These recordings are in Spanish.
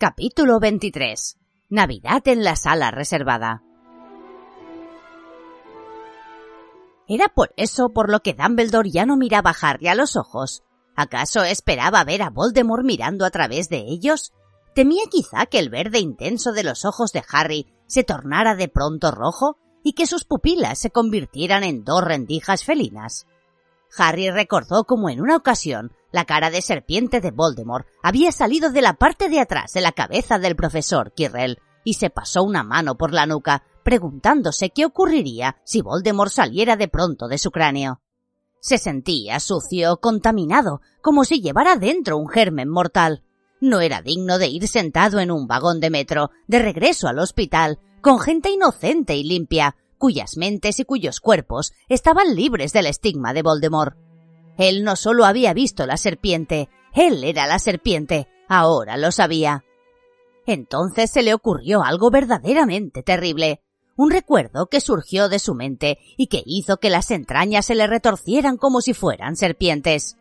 Capítulo 23. Navidad en la sala reservada. Era por eso por lo que Dumbledore ya no miraba a Harry a los ojos. ¿Acaso esperaba ver a Voldemort mirando a través de ellos? ¿Temía quizá que el verde intenso de los ojos de Harry se tornara de pronto rojo y que sus pupilas se convirtieran en dos rendijas felinas? Harry recordó como en una ocasión la cara de serpiente de Voldemort había salido de la parte de atrás de la cabeza del profesor Quirrell y se pasó una mano por la nuca, preguntándose qué ocurriría si Voldemort saliera de pronto de su cráneo. Se sentía sucio, contaminado, como si llevara dentro un germen mortal. No era digno de ir sentado en un vagón de metro, de regreso al hospital, con gente inocente y limpia, cuyas mentes y cuyos cuerpos estaban libres del estigma de Voldemort. Él no solo había visto la serpiente, él era la serpiente, ahora lo sabía. Entonces se le ocurrió algo verdaderamente terrible, un recuerdo que surgió de su mente y que hizo que las entrañas se le retorcieran como si fueran serpientes.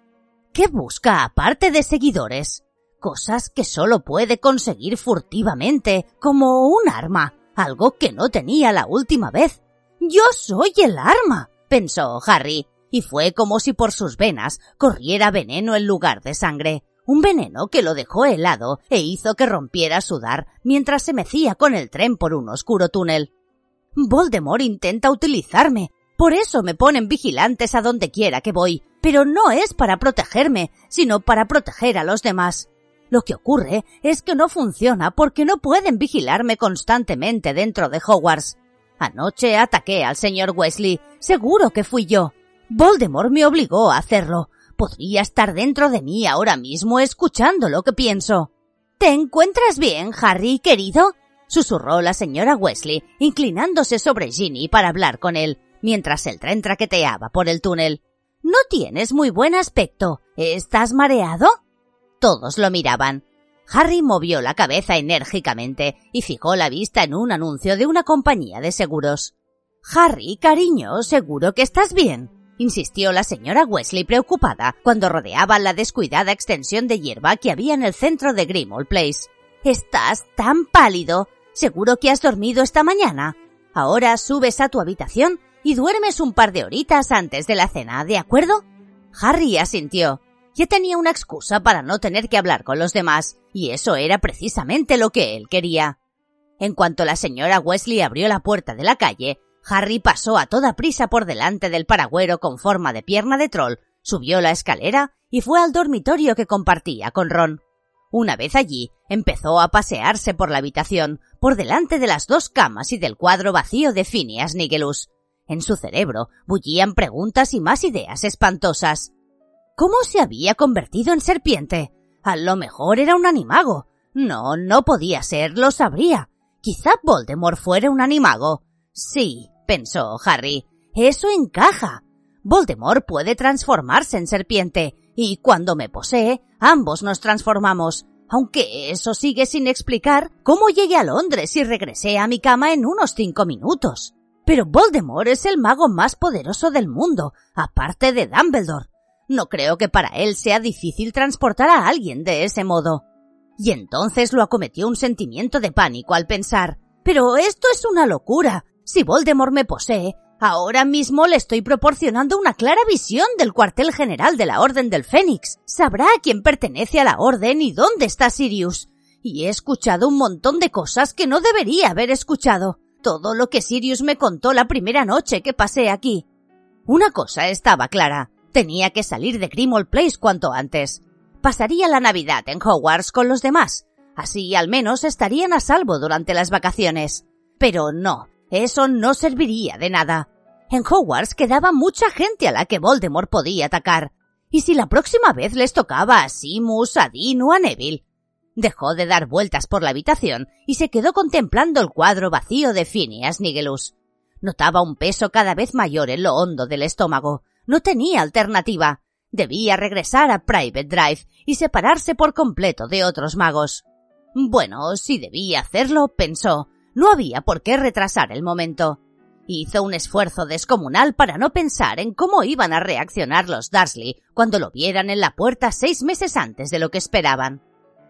¿Qué busca aparte de seguidores? Cosas que solo puede conseguir furtivamente, como un arma, algo que no tenía la última vez. Yo soy el arma, pensó Harry, y fue como si por sus venas corriera veneno en lugar de sangre, un veneno que lo dejó helado e hizo que rompiera a sudar mientras se mecía con el tren por un oscuro túnel. Voldemort intenta utilizarme, por eso me ponen vigilantes a donde quiera que voy, pero no es para protegerme, sino para proteger a los demás. Lo que ocurre es que no funciona porque no pueden vigilarme constantemente dentro de Hogwarts. Anoche ataqué al señor Wesley. Seguro que fui yo. Voldemort me obligó a hacerlo. Podría estar dentro de mí ahora mismo escuchando lo que pienso. ¿Te encuentras bien, Harry, querido? susurró la señora Wesley, inclinándose sobre Ginny para hablar con él, mientras el tren traqueteaba por el túnel. No tienes muy buen aspecto. ¿Estás mareado? Todos lo miraban. Harry movió la cabeza enérgicamente y fijó la vista en un anuncio de una compañía de seguros. Harry, cariño, seguro que estás bien, insistió la señora Wesley preocupada cuando rodeaba la descuidada extensión de hierba que había en el centro de Grimmauld Place. Estás tan pálido. Seguro que has dormido esta mañana. Ahora subes a tu habitación y duermes un par de horitas antes de la cena, ¿de acuerdo? Harry asintió. Ya tenía una excusa para no tener que hablar con los demás, y eso era precisamente lo que él quería. En cuanto la señora Wesley abrió la puerta de la calle, Harry pasó a toda prisa por delante del paragüero con forma de pierna de troll, subió la escalera y fue al dormitorio que compartía con Ron. Una vez allí, empezó a pasearse por la habitación, por delante de las dos camas y del cuadro vacío de Phineas Nigelus. En su cerebro bullían preguntas y más ideas espantosas. ¿Cómo se había convertido en serpiente? A lo mejor era un animago. No, no podía ser, lo sabría. Quizá Voldemort fuera un animago. Sí, pensó Harry. Eso encaja. Voldemort puede transformarse en serpiente, y cuando me posee, ambos nos transformamos. Aunque eso sigue sin explicar cómo llegué a Londres y regresé a mi cama en unos cinco minutos. Pero Voldemort es el mago más poderoso del mundo, aparte de Dumbledore. No creo que para él sea difícil transportar a alguien de ese modo. Y entonces lo acometió un sentimiento de pánico al pensar, pero esto es una locura. Si Voldemort me posee, ahora mismo le estoy proporcionando una clara visión del cuartel general de la Orden del Fénix. Sabrá a quién pertenece a la Orden y dónde está Sirius. Y he escuchado un montón de cosas que no debería haber escuchado. Todo lo que Sirius me contó la primera noche que pasé aquí. Una cosa estaba clara. Tenía que salir de Grimmauld Place cuanto antes. Pasaría la Navidad en Hogwarts con los demás. Así al menos estarían a salvo durante las vacaciones. Pero no, eso no serviría de nada. En Hogwarts quedaba mucha gente a la que Voldemort podía atacar. ¿Y si la próxima vez les tocaba a Simus, a Dean o a Neville? Dejó de dar vueltas por la habitación y se quedó contemplando el cuadro vacío de Phineas Nigelus. Notaba un peso cada vez mayor en lo hondo del estómago. No tenía alternativa. Debía regresar a Private Drive y separarse por completo de otros magos. Bueno, si debía hacerlo, pensó, no había por qué retrasar el momento. Hizo un esfuerzo descomunal para no pensar en cómo iban a reaccionar los Dursley cuando lo vieran en la puerta seis meses antes de lo que esperaban.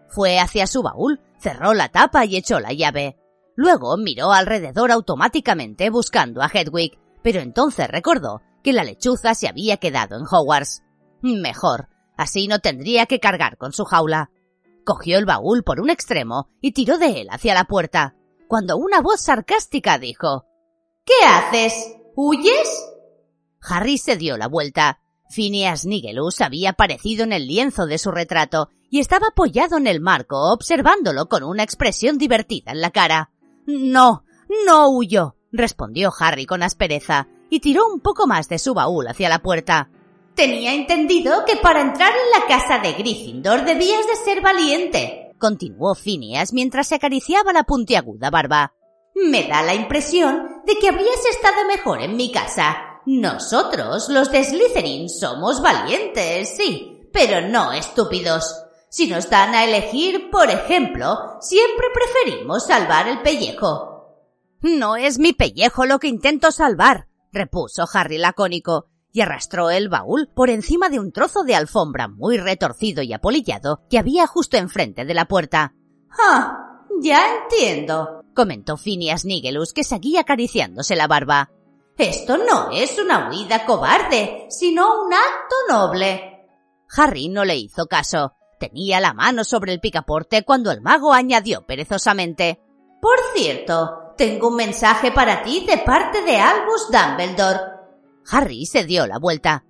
Fue hacia su baúl, cerró la tapa y echó la llave. Luego miró alrededor automáticamente buscando a Hedwig, pero entonces recordó que la lechuza se había quedado en Hogwarts. Mejor, así no tendría que cargar con su jaula. Cogió el baúl por un extremo y tiró de él hacia la puerta, cuando una voz sarcástica dijo ¿Qué haces? ¿Huyes? Harry se dio la vuelta. Phineas Nigelus había aparecido en el lienzo de su retrato y estaba apoyado en el marco observándolo con una expresión divertida en la cara. No, no huyo, respondió Harry con aspereza y tiró un poco más de su baúl hacia la puerta. Tenía entendido que para entrar en la casa de Gryffindor debías de ser valiente, continuó Phineas mientras se acariciaba la puntiaguda barba. Me da la impresión de que habrías estado mejor en mi casa. Nosotros, los de Slytherin, somos valientes, sí, pero no estúpidos. Si nos dan a elegir, por ejemplo, siempre preferimos salvar el pellejo. No es mi pellejo lo que intento salvar, repuso Harry lacónico, y arrastró el baúl por encima de un trozo de alfombra muy retorcido y apolillado que había justo enfrente de la puerta. Ah, ya entiendo, comentó Phineas Nigelus, que seguía acariciándose la barba. Esto no es una huida cobarde, sino un acto noble. Harry no le hizo caso. Tenía la mano sobre el picaporte cuando el mago añadió perezosamente Por cierto, tengo un mensaje para ti de parte de Albus Dumbledore. Harry se dio la vuelta.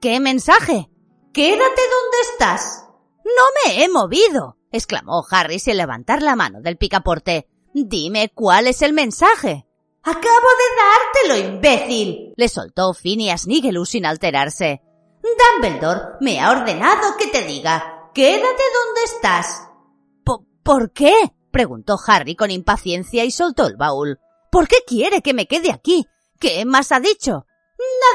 ¿Qué, mensaje? Quédate donde estás. No me he movido, exclamó Harry sin levantar la mano del picaporte. Dime cuál es el mensaje. Acabo de dártelo, imbécil, le soltó Phineas Nigelus sin alterarse. Dumbledore me ha ordenado que te diga, quédate donde estás. ¿Por qué? preguntó Harry con impaciencia y soltó el baúl. ¿Por qué quiere que me quede aquí? ¿Qué más ha dicho?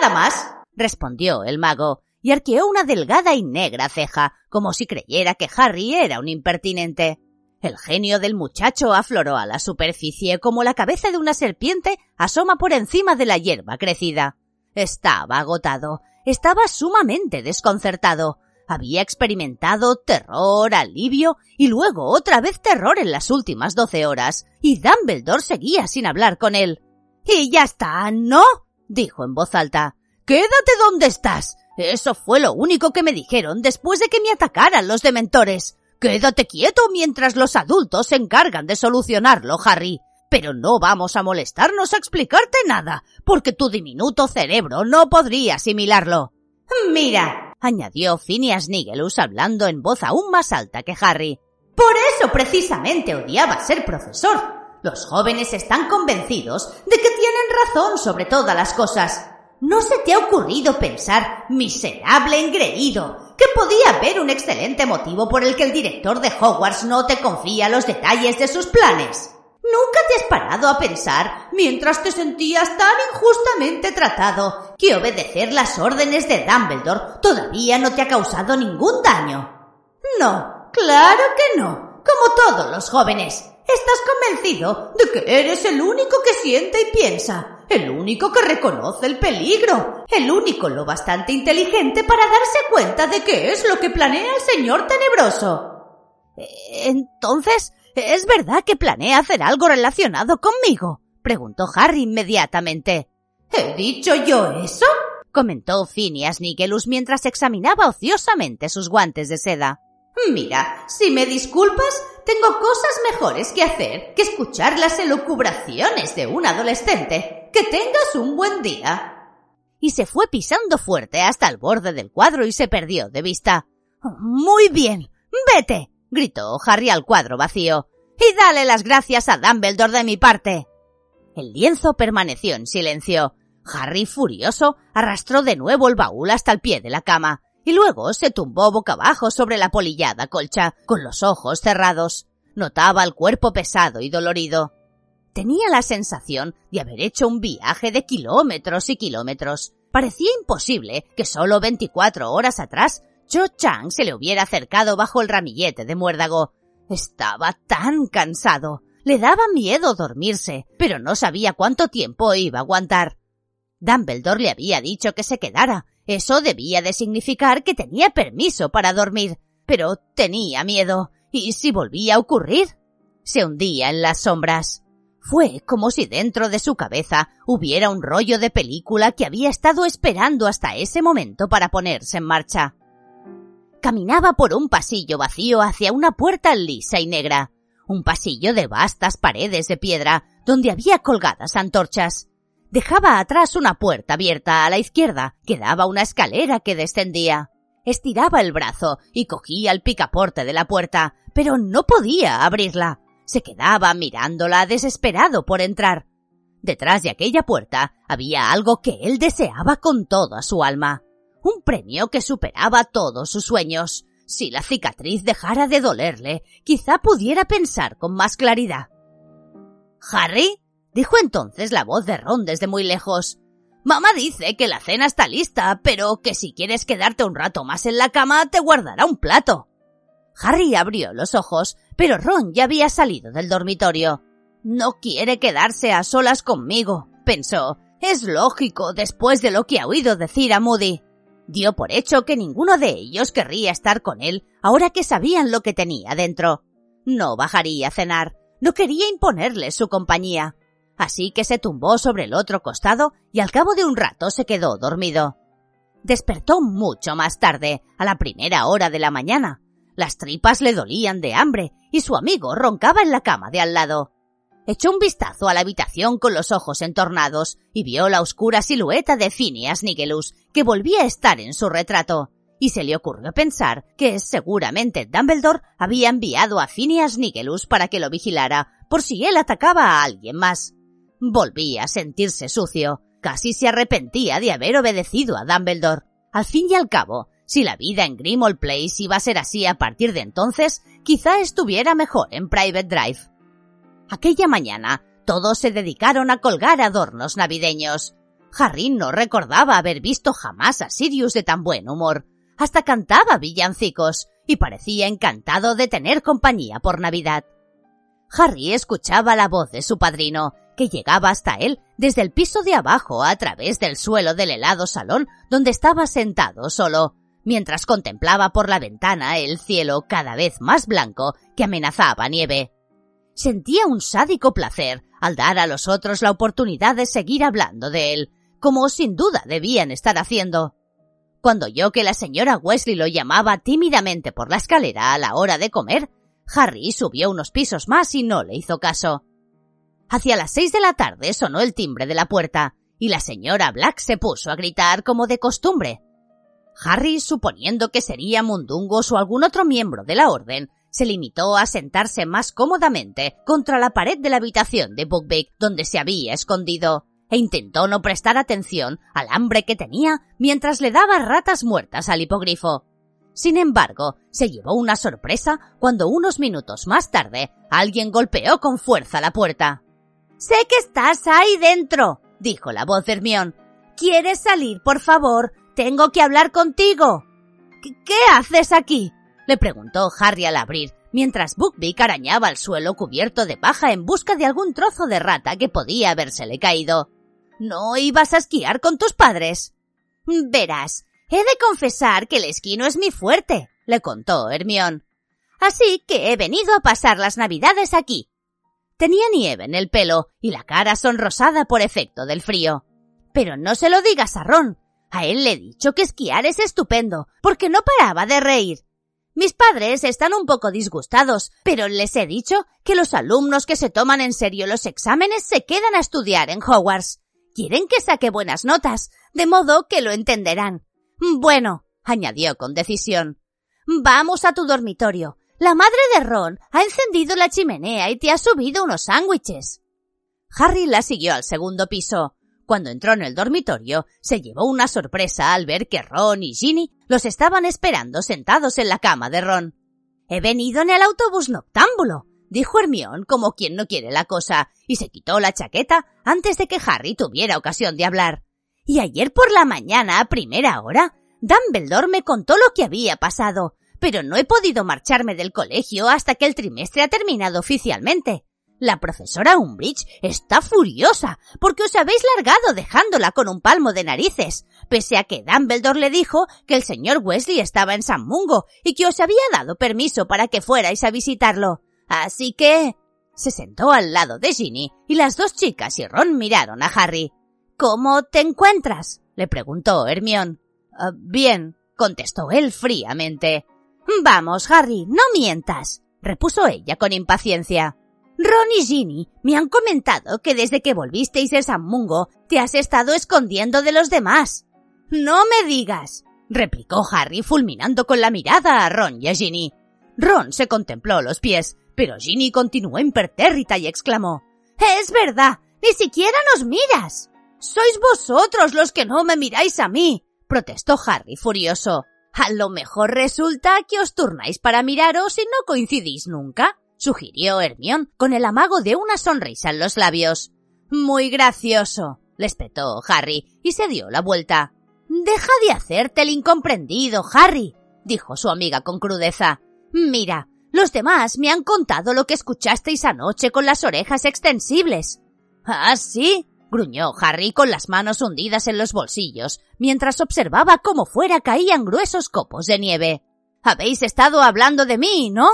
Nada más, respondió el mago, y arqueó una delgada y negra ceja, como si creyera que Harry era un impertinente. El genio del muchacho afloró a la superficie como la cabeza de una serpiente asoma por encima de la hierba crecida. Estaba agotado, estaba sumamente desconcertado. Había experimentado terror, alivio y luego otra vez terror en las últimas doce horas, y Dumbledore seguía sin hablar con él. Y ya está, ¿no? Dijo en voz alta. Quédate donde estás. Eso fue lo único que me dijeron después de que me atacaran los dementores. Quédate quieto mientras los adultos se encargan de solucionarlo, Harry. Pero no vamos a molestarnos a explicarte nada, porque tu diminuto cerebro no podría asimilarlo. Mira, añadió Phineas Nigelus hablando en voz aún más alta que Harry. Por eso precisamente odiaba ser profesor. Los jóvenes están convencidos de que tienen razón sobre todas las cosas. ¿No se te ha ocurrido pensar, miserable engreído, que podía haber un excelente motivo por el que el director de Hogwarts no te confía los detalles de sus planes? ¿Nunca te has parado a pensar, mientras te sentías tan injustamente tratado, que obedecer las órdenes de Dumbledore todavía no te ha causado ningún daño? No, claro que no, como todos los jóvenes. Estás convencido de que eres el único que siente y piensa, el único que reconoce el peligro, el único lo bastante inteligente para darse cuenta de qué es lo que planea el señor tenebroso. Entonces, ¿es verdad que planea hacer algo relacionado conmigo? preguntó Harry inmediatamente. ¿He dicho yo eso? comentó Phineas Nigelus mientras examinaba ociosamente sus guantes de seda. Mira, si me disculpas, tengo cosas mejores que hacer que escuchar las elucubraciones de un adolescente. Que tengas un buen día. Y se fue pisando fuerte hasta el borde del cuadro y se perdió de vista. Muy bien. Vete. gritó Harry al cuadro vacío. Y dale las gracias a Dumbledore de mi parte. El lienzo permaneció en silencio. Harry, furioso, arrastró de nuevo el baúl hasta el pie de la cama y luego se tumbó boca abajo sobre la polillada colcha, con los ojos cerrados. Notaba el cuerpo pesado y dolorido. Tenía la sensación de haber hecho un viaje de kilómetros y kilómetros. Parecía imposible que solo veinticuatro horas atrás Cho Chang se le hubiera acercado bajo el ramillete de muérdago. Estaba tan cansado. Le daba miedo dormirse, pero no sabía cuánto tiempo iba a aguantar. Dumbledore le había dicho que se quedara, eso debía de significar que tenía permiso para dormir, pero tenía miedo, ¿Y si volvía a ocurrir? Se hundía en las sombras. Fue como si dentro de su cabeza hubiera un rollo de película que había estado esperando hasta ese momento para ponerse en marcha. Caminaba por un pasillo vacío hacia una puerta lisa y negra, un pasillo de vastas paredes de piedra donde había colgadas antorchas. Dejaba atrás una puerta abierta a la izquierda que daba una escalera que descendía. Estiraba el brazo y cogía el picaporte de la puerta, pero no podía abrirla. Se quedaba mirándola desesperado por entrar. Detrás de aquella puerta había algo que él deseaba con toda su alma. Un premio que superaba todos sus sueños. Si la cicatriz dejara de dolerle, quizá pudiera pensar con más claridad. Harry, dijo entonces la voz de Ron desde muy lejos. Mamá dice que la cena está lista, pero que si quieres quedarte un rato más en la cama te guardará un plato. Harry abrió los ojos, pero Ron ya había salido del dormitorio. No quiere quedarse a solas conmigo, pensó. Es lógico después de lo que ha oído decir a Moody. Dio por hecho que ninguno de ellos querría estar con él ahora que sabían lo que tenía dentro. No bajaría a cenar, no quería imponerle su compañía. Así que se tumbó sobre el otro costado y al cabo de un rato se quedó dormido. Despertó mucho más tarde, a la primera hora de la mañana. Las tripas le dolían de hambre y su amigo roncaba en la cama de al lado. Echó un vistazo a la habitación con los ojos entornados y vio la oscura silueta de Phineas Nigelus, que volvía a estar en su retrato. Y se le ocurrió pensar que seguramente Dumbledore había enviado a Phineas Nigelus para que lo vigilara, por si él atacaba a alguien más. Volvía a sentirse sucio. Casi se arrepentía de haber obedecido a Dumbledore. Al fin y al cabo, si la vida en Grimmauld Place iba a ser así a partir de entonces, quizá estuviera mejor en Private Drive. Aquella mañana, todos se dedicaron a colgar adornos navideños. Harry no recordaba haber visto jamás a Sirius de tan buen humor. Hasta cantaba villancicos y parecía encantado de tener compañía por Navidad. Harry escuchaba la voz de su padrino, que llegaba hasta él desde el piso de abajo a través del suelo del helado salón donde estaba sentado solo, mientras contemplaba por la ventana el cielo cada vez más blanco que amenazaba nieve. Sentía un sádico placer al dar a los otros la oportunidad de seguir hablando de él, como sin duda debían estar haciendo. Cuando oyó que la señora Wesley lo llamaba tímidamente por la escalera a la hora de comer, Harry subió unos pisos más y no le hizo caso. Hacia las seis de la tarde sonó el timbre de la puerta, y la señora Black se puso a gritar como de costumbre. Harry, suponiendo que sería Mundungos o algún otro miembro de la orden, se limitó a sentarse más cómodamente contra la pared de la habitación de Buckbeak donde se había escondido, e intentó no prestar atención al hambre que tenía mientras le daba ratas muertas al hipogrifo. Sin embargo, se llevó una sorpresa cuando unos minutos más tarde alguien golpeó con fuerza la puerta. Sé que estás ahí dentro, dijo la voz de Hermión. ¿Quieres salir, por favor? Tengo que hablar contigo. ¿Qué, haces aquí? le preguntó Harry al abrir, mientras Buckbeak arañaba el suelo cubierto de paja en busca de algún trozo de rata que podía habérsele caído. ¿No ibas a esquiar con tus padres? Verás, he de confesar que el esquí no es mi fuerte, le contó Hermión. Así que he venido a pasar las navidades aquí. Tenía nieve en el pelo y la cara sonrosada por efecto del frío. Pero no se lo digas a Ron. A él le he dicho que esquiar es estupendo, porque no paraba de reír. Mis padres están un poco disgustados, pero les he dicho que los alumnos que se toman en serio los exámenes se quedan a estudiar en Hogwarts. Quieren que saque buenas notas, de modo que lo entenderán. Bueno, añadió con decisión. Vamos a tu dormitorio. La madre de Ron ha encendido la chimenea y te ha subido unos sándwiches. Harry la siguió al segundo piso. Cuando entró en el dormitorio, se llevó una sorpresa al ver que Ron y Ginny los estaban esperando sentados en la cama de Ron. He venido en el autobús noctámbulo, dijo Hermión como quien no quiere la cosa, y se quitó la chaqueta antes de que Harry tuviera ocasión de hablar. Y ayer por la mañana, a primera hora, Dumbledore me contó lo que había pasado, pero no he podido marcharme del colegio hasta que el trimestre ha terminado oficialmente. La profesora Umbridge está furiosa porque os habéis largado dejándola con un palmo de narices, pese a que Dumbledore le dijo que el señor Wesley estaba en San Mungo y que os había dado permiso para que fuerais a visitarlo. Así que... Se sentó al lado de Ginny y las dos chicas y Ron miraron a Harry. ¿Cómo te encuentras? le preguntó Hermión. Ah, bien, contestó él fríamente. Vamos, Harry, no mientas, repuso ella con impaciencia. Ron y Ginny me han comentado que desde que volvisteis de San Mungo te has estado escondiendo de los demás. No me digas, replicó Harry fulminando con la mirada a Ron y a Ginny. Ron se contempló los pies, pero Ginny continuó impertérrita y exclamó Es verdad, ni siquiera nos miras. Sois vosotros los que no me miráis a mí, protestó Harry furioso. A lo mejor resulta que os turnáis para miraros y no coincidís nunca sugirió Hermión con el amago de una sonrisa en los labios. Muy gracioso, espetó Harry y se dio la vuelta. Deja de hacerte el incomprendido, Harry, dijo su amiga con crudeza. Mira, los demás me han contado lo que escuchasteis anoche con las orejas extensibles. ¿Ah, sí? Gruñó Harry con las manos hundidas en los bolsillos, mientras observaba cómo fuera caían gruesos copos de nieve. Habéis estado hablando de mí, ¿no?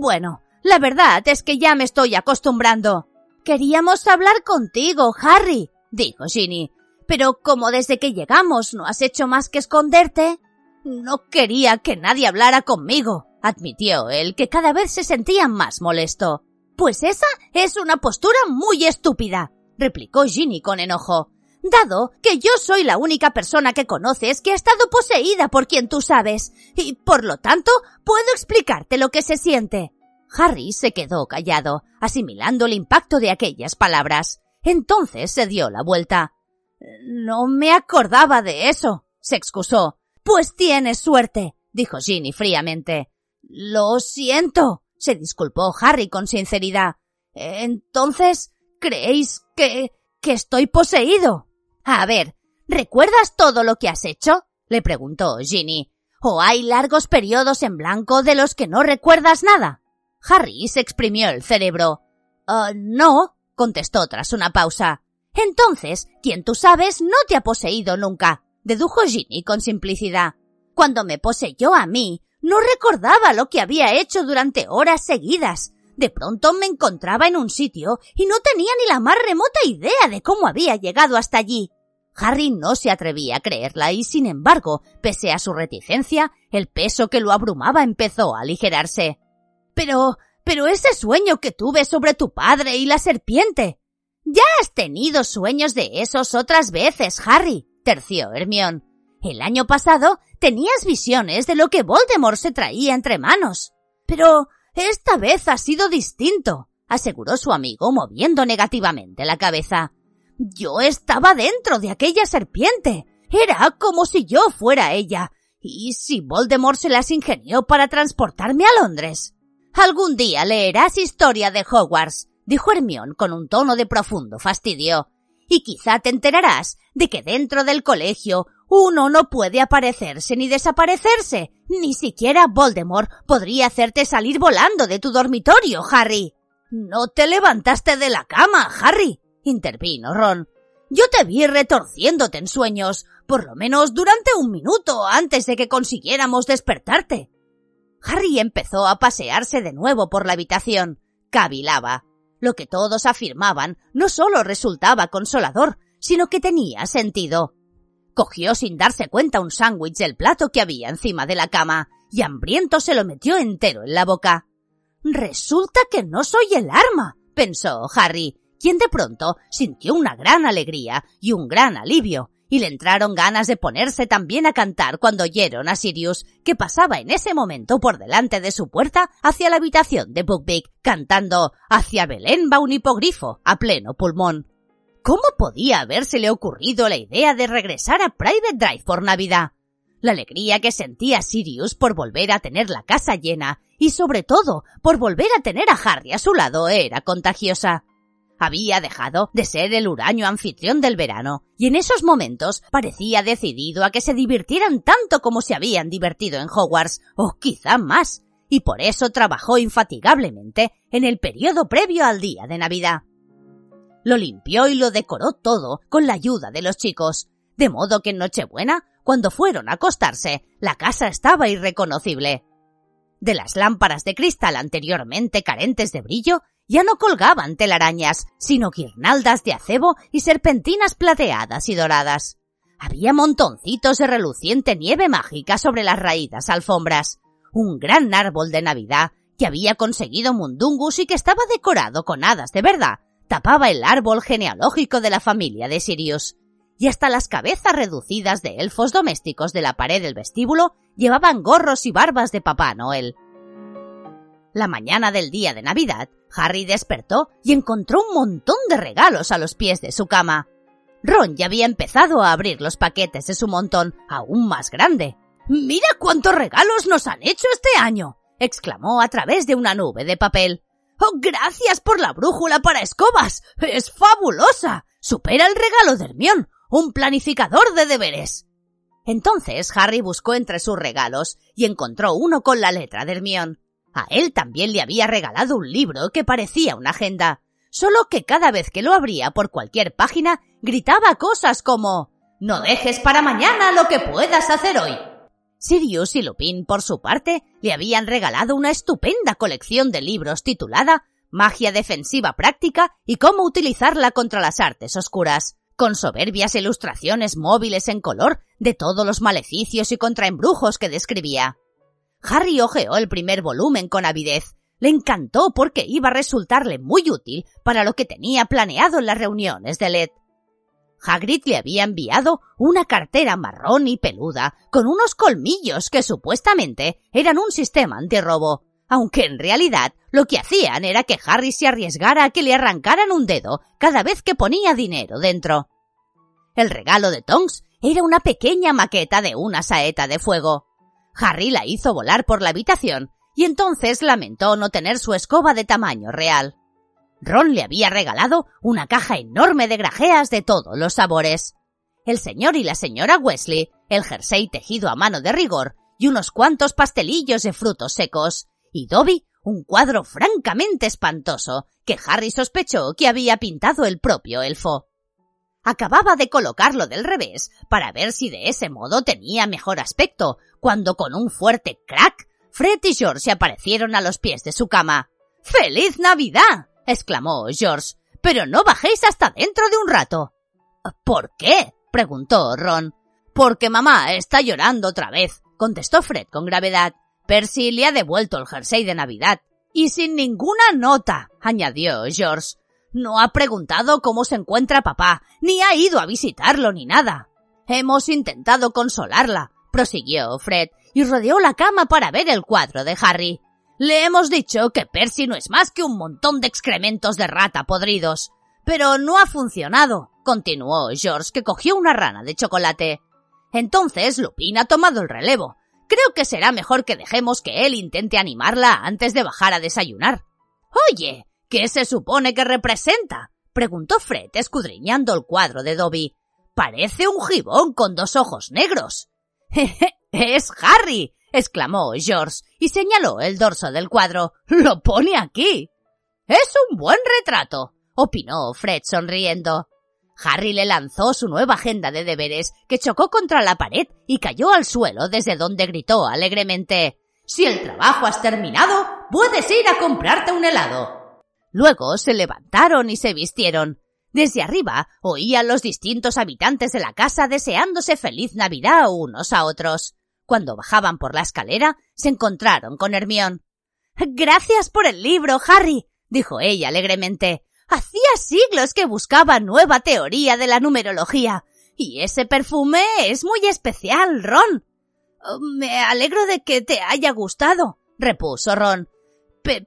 Bueno, la verdad es que ya me estoy acostumbrando. Queríamos hablar contigo, Harry, dijo Ginny. Pero como desde que llegamos no has hecho más que esconderte. No quería que nadie hablara conmigo, admitió él, que cada vez se sentía más molesto. Pues esa es una postura muy estúpida, replicó Ginny con enojo. Dado que yo soy la única persona que conoces que ha estado poseída por quien tú sabes, y por lo tanto puedo explicarte lo que se siente. Harry se quedó callado, asimilando el impacto de aquellas palabras. Entonces se dio la vuelta. No me acordaba de eso, se excusó. Pues tienes suerte, dijo Ginny fríamente. Lo siento, se disculpó Harry con sinceridad. Entonces, ¿creéis que... que estoy poseído? A ver, ¿recuerdas todo lo que has hecho? le preguntó Ginny. ¿O hay largos periodos en blanco de los que no recuerdas nada? Harry se exprimió el cerebro. Uh, no, contestó tras una pausa. Entonces, quien tú sabes no te ha poseído nunca, dedujo Ginny con simplicidad. Cuando me poseyó a mí, no recordaba lo que había hecho durante horas seguidas. De pronto me encontraba en un sitio y no tenía ni la más remota idea de cómo había llegado hasta allí. Harry no se atrevía a creerla y, sin embargo, pese a su reticencia, el peso que lo abrumaba empezó a aligerarse. Pero, pero ese sueño que tuve sobre tu padre y la serpiente. Ya has tenido sueños de esos otras veces, Harry, terció Hermión. El año pasado tenías visiones de lo que Voldemort se traía entre manos. Pero esta vez ha sido distinto, aseguró su amigo moviendo negativamente la cabeza. Yo estaba dentro de aquella serpiente. Era como si yo fuera ella. ¿Y si Voldemort se las ingenió para transportarme a Londres? Algún día leerás historia de Hogwarts, dijo Hermión con un tono de profundo fastidio. Y quizá te enterarás de que dentro del colegio uno no puede aparecerse ni desaparecerse. Ni siquiera Voldemort podría hacerte salir volando de tu dormitorio, Harry. No te levantaste de la cama, Harry, intervino Ron. Yo te vi retorciéndote en sueños, por lo menos durante un minuto antes de que consiguiéramos despertarte. Harry empezó a pasearse de nuevo por la habitación. Cavilaba. Lo que todos afirmaban no solo resultaba consolador, sino que tenía sentido. Cogió sin darse cuenta un sándwich del plato que había encima de la cama, y hambriento se lo metió entero en la boca. Resulta que no soy el arma, pensó Harry, quien de pronto sintió una gran alegría y un gran alivio, y le entraron ganas de ponerse también a cantar cuando oyeron a Sirius, que pasaba en ese momento por delante de su puerta hacia la habitación de Buckbeak, cantando Hacia Belén va un hipogrifo a pleno pulmón. ¿Cómo podía habérsele ocurrido la idea de regresar a Private Drive por Navidad? La alegría que sentía Sirius por volver a tener la casa llena y sobre todo por volver a tener a Harry a su lado era contagiosa había dejado de ser el huraño anfitrión del verano, y en esos momentos parecía decidido a que se divirtieran tanto como se habían divertido en Hogwarts, o quizá más. y por eso trabajó infatigablemente en el periodo previo al día de Navidad. Lo limpió y lo decoró todo con la ayuda de los chicos, de modo que en Nochebuena, cuando fueron a acostarse, la casa estaba irreconocible. De las lámparas de cristal anteriormente carentes de brillo, ya no colgaban telarañas, sino guirnaldas de acebo y serpentinas plateadas y doradas. Había montoncitos de reluciente nieve mágica sobre las raídas alfombras. Un gran árbol de Navidad que había conseguido Mundungus y que estaba decorado con hadas de verdad, tapaba el árbol genealógico de la familia de Sirius. Y hasta las cabezas reducidas de elfos domésticos de la pared del vestíbulo llevaban gorros y barbas de Papá Noel. La mañana del día de Navidad, Harry despertó y encontró un montón de regalos a los pies de su cama. Ron ya había empezado a abrir los paquetes de su montón, aún más grande. Mira cuántos regalos nos han hecho este año. exclamó a través de una nube de papel. Oh, gracias por la brújula para escobas. Es fabulosa. Supera el regalo de Hermión, un planificador de deberes. Entonces Harry buscó entre sus regalos y encontró uno con la letra de Hermión. A él también le había regalado un libro que parecía una agenda solo que cada vez que lo abría por cualquier página gritaba cosas como No dejes para mañana lo que puedas hacer hoy. Sirius y Lupin, por su parte, le habían regalado una estupenda colección de libros titulada Magia defensiva práctica y cómo utilizarla contra las artes oscuras, con soberbias ilustraciones móviles en color de todos los maleficios y contraembrujos que describía. Harry hojeó el primer volumen con avidez le encantó porque iba a resultarle muy útil para lo que tenía planeado en las reuniones de LED. Hagrid le había enviado una cartera marrón y peluda con unos colmillos que supuestamente eran un sistema antirrobo, aunque en realidad lo que hacían era que Harry se arriesgara a que le arrancaran un dedo cada vez que ponía dinero dentro. El regalo de Tonks era una pequeña maqueta de una saeta de fuego. Harry la hizo volar por la habitación y entonces lamentó no tener su escoba de tamaño real. Ron le había regalado una caja enorme de grajeas de todos los sabores. El señor y la señora Wesley, el jersey tejido a mano de rigor y unos cuantos pastelillos de frutos secos, y Dobby un cuadro francamente espantoso que Harry sospechó que había pintado el propio elfo. Acababa de colocarlo del revés para ver si de ese modo tenía mejor aspecto, cuando con un fuerte crack Fred y George se aparecieron a los pies de su cama. ¡Feliz Navidad! Exclamó George. Pero no bajéis hasta dentro de un rato. ¿Por qué? preguntó Ron. Porque mamá está llorando otra vez, contestó Fred con gravedad. Percy le ha devuelto el jersey de Navidad. Y sin ninguna nota, añadió George. No ha preguntado cómo se encuentra papá, ni ha ido a visitarlo ni nada. Hemos intentado consolarla, prosiguió Fred, y rodeó la cama para ver el cuadro de Harry. Le hemos dicho que Percy no es más que un montón de excrementos de rata podridos. Pero no ha funcionado, continuó George, que cogió una rana de chocolate. Entonces Lupin ha tomado el relevo. Creo que será mejor que dejemos que él intente animarla antes de bajar a desayunar. Oye, ¿qué se supone que representa? preguntó Fred, escudriñando el cuadro de Dobby. Parece un gibón con dos ojos negros. ¡Es Harry! Exclamó George y señaló el dorso del cuadro. ¡Lo pone aquí! Es un buen retrato, opinó Fred sonriendo. Harry le lanzó su nueva agenda de deberes, que chocó contra la pared y cayó al suelo desde donde gritó alegremente Si el trabajo has terminado, puedes ir a comprarte un helado. Luego se levantaron y se vistieron. Desde arriba oían los distintos habitantes de la casa deseándose feliz Navidad unos a otros. Cuando bajaban por la escalera, se encontraron con Hermión. Gracias por el libro, Harry, dijo ella alegremente. Hacía siglos que buscaba nueva teoría de la numerología. Y ese perfume es muy especial, Ron. Oh, me alegro de que te haya gustado, repuso Ron.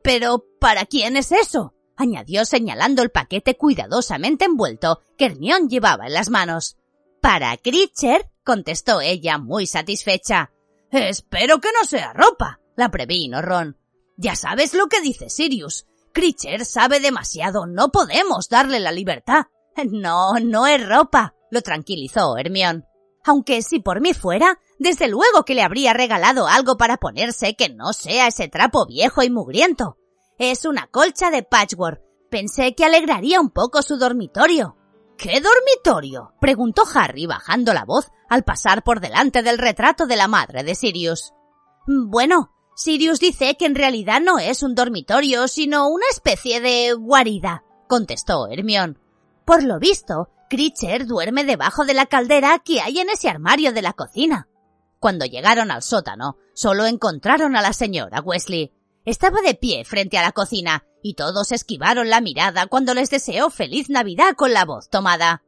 pero, ¿para quién es eso? añadió señalando el paquete cuidadosamente envuelto que Hermión llevaba en las manos. Para Critcher, contestó ella muy satisfecha. Espero que no sea ropa, la previno Ron. Ya sabes lo que dice Sirius. Critcher sabe demasiado, no podemos darle la libertad. No, no es ropa, lo tranquilizó Hermión. Aunque si por mí fuera, Desde luego que le habría regalado algo para ponerse que no sea ese trapo viejo y mugriento. Es una colcha de patchwork. Pensé que alegraría un poco su dormitorio. ¿Qué dormitorio? preguntó Harry bajando la voz al pasar por delante del retrato de la madre de Sirius. Bueno, Sirius dice que en realidad no es un dormitorio, sino una especie de guarida, contestó Hermión. Por lo visto, Critcher duerme debajo de la caldera que hay en ese armario de la cocina. Cuando llegaron al sótano, solo encontraron a la señora Wesley. Estaba de pie frente a la cocina, y todos esquivaron la mirada cuando les deseó feliz Navidad con la voz tomada.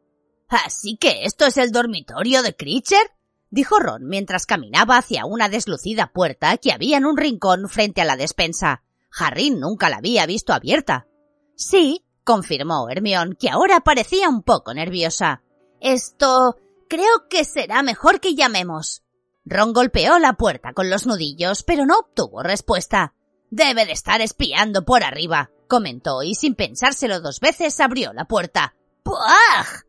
¿Así que esto es el dormitorio de Critcher? dijo Ron mientras caminaba hacia una deslucida puerta que había en un rincón frente a la despensa. Harry nunca la había visto abierta. Sí, confirmó Hermión, que ahora parecía un poco nerviosa. Esto. creo que será mejor que llamemos. Ron golpeó la puerta con los nudillos, pero no obtuvo respuesta. Debe de estar espiando por arriba, comentó y sin pensárselo dos veces abrió la puerta. ¡Puaj!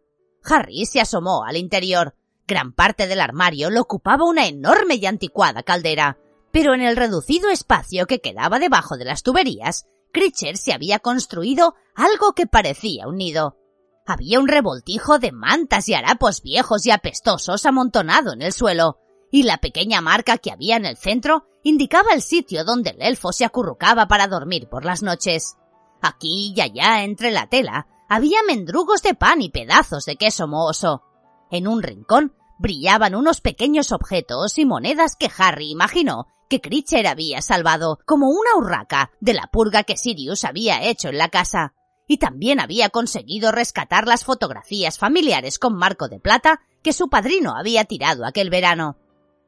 Harry se asomó al interior. Gran parte del armario lo ocupaba una enorme y anticuada caldera, pero en el reducido espacio que quedaba debajo de las tuberías, Critcher se había construido algo que parecía un nido. Había un revoltijo de mantas y harapos viejos y apestosos amontonado en el suelo, y la pequeña marca que había en el centro indicaba el sitio donde el elfo se acurrucaba para dormir por las noches. Aquí y allá entre la tela había mendrugos de pan y pedazos de queso mohoso. En un rincón brillaban unos pequeños objetos y monedas que Harry imaginó que Critcher había salvado, como una urraca de la purga que Sirius había hecho en la casa. Y también había conseguido rescatar las fotografías familiares con marco de plata que su padrino había tirado aquel verano.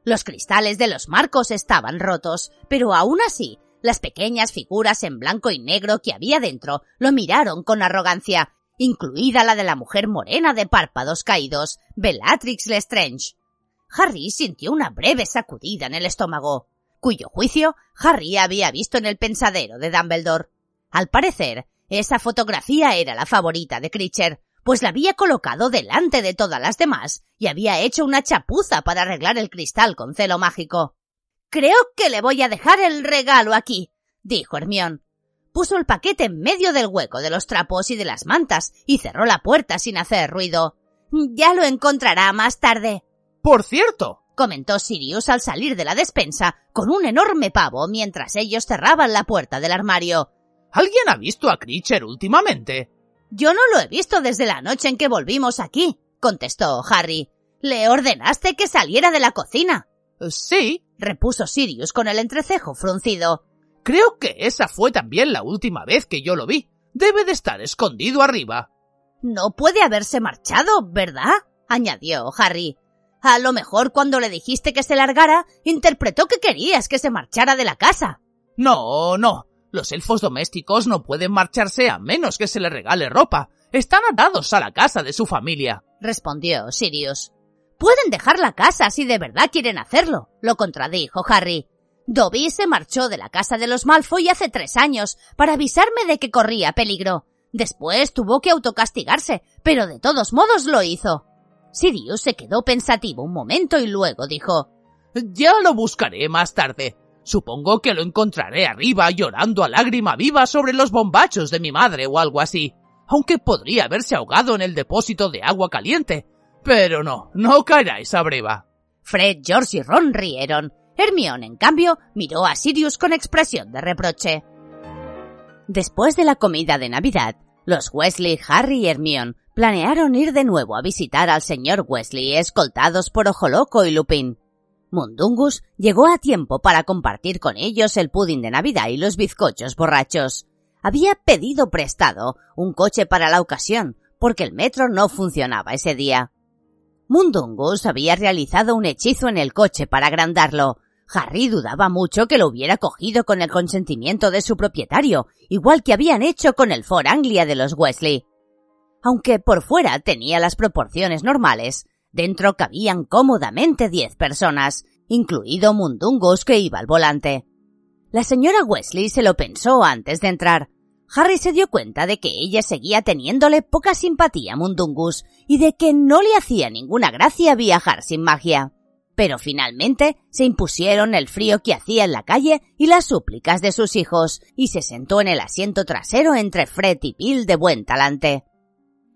Los cristales de los marcos estaban rotos, pero aún así, las pequeñas figuras en blanco y negro que había dentro lo miraron con arrogancia, incluida la de la mujer morena de párpados caídos, Bellatrix Lestrange. Harry sintió una breve sacudida en el estómago, cuyo juicio Harry había visto en el pensadero de Dumbledore. Al parecer, esa fotografía era la favorita de Critcher, pues la había colocado delante de todas las demás y había hecho una chapuza para arreglar el cristal con celo mágico. Creo que le voy a dejar el regalo aquí, dijo Hermión. Puso el paquete en medio del hueco de los trapos y de las mantas y cerró la puerta sin hacer ruido. Ya lo encontrará más tarde. Por cierto, comentó Sirius al salir de la despensa con un enorme pavo mientras ellos cerraban la puerta del armario. ¿Alguien ha visto a Critcher últimamente? Yo no lo he visto desde la noche en que volvimos aquí, contestó Harry. Le ordenaste que saliera de la cocina. Sí, repuso Sirius con el entrecejo fruncido. Creo que esa fue también la última vez que yo lo vi. Debe de estar escondido arriba. No puede haberse marchado, ¿verdad? añadió Harry. A lo mejor cuando le dijiste que se largara, interpretó que querías que se marchara de la casa. No, no. Los elfos domésticos no pueden marcharse a menos que se les regale ropa. Están atados a la casa de su familia, respondió Sirius. Pueden dejar la casa si de verdad quieren hacerlo, lo contradijo Harry. Dobby se marchó de la casa de los Malfoy hace tres años para avisarme de que corría peligro. Después tuvo que autocastigarse, pero de todos modos lo hizo. Sirius se quedó pensativo un momento y luego dijo Ya lo buscaré más tarde. Supongo que lo encontraré arriba llorando a lágrima viva sobre los bombachos de mi madre o algo así. Aunque podría haberse ahogado en el depósito de agua caliente. Pero no, no caerá esa breva. Fred, George y Ron rieron. Hermione, en cambio, miró a Sirius con expresión de reproche. Después de la comida de Navidad, los Wesley, Harry y Hermione planearon ir de nuevo a visitar al señor Wesley escoltados por Ojo Loco y Lupin. Mundungus llegó a tiempo para compartir con ellos el pudding de Navidad y los bizcochos borrachos. Había pedido prestado un coche para la ocasión, porque el metro no funcionaba ese día. Mundungus había realizado un hechizo en el coche para agrandarlo. Harry dudaba mucho que lo hubiera cogido con el consentimiento de su propietario, igual que habían hecho con el Ford Anglia de los Wesley. Aunque por fuera tenía las proporciones normales, Dentro cabían cómodamente diez personas, incluido Mundungus que iba al volante. La señora Wesley se lo pensó antes de entrar. Harry se dio cuenta de que ella seguía teniéndole poca simpatía a Mundungus y de que no le hacía ninguna gracia viajar sin magia. Pero finalmente se impusieron el frío que hacía en la calle y las súplicas de sus hijos, y se sentó en el asiento trasero entre Fred y Bill de buen talante.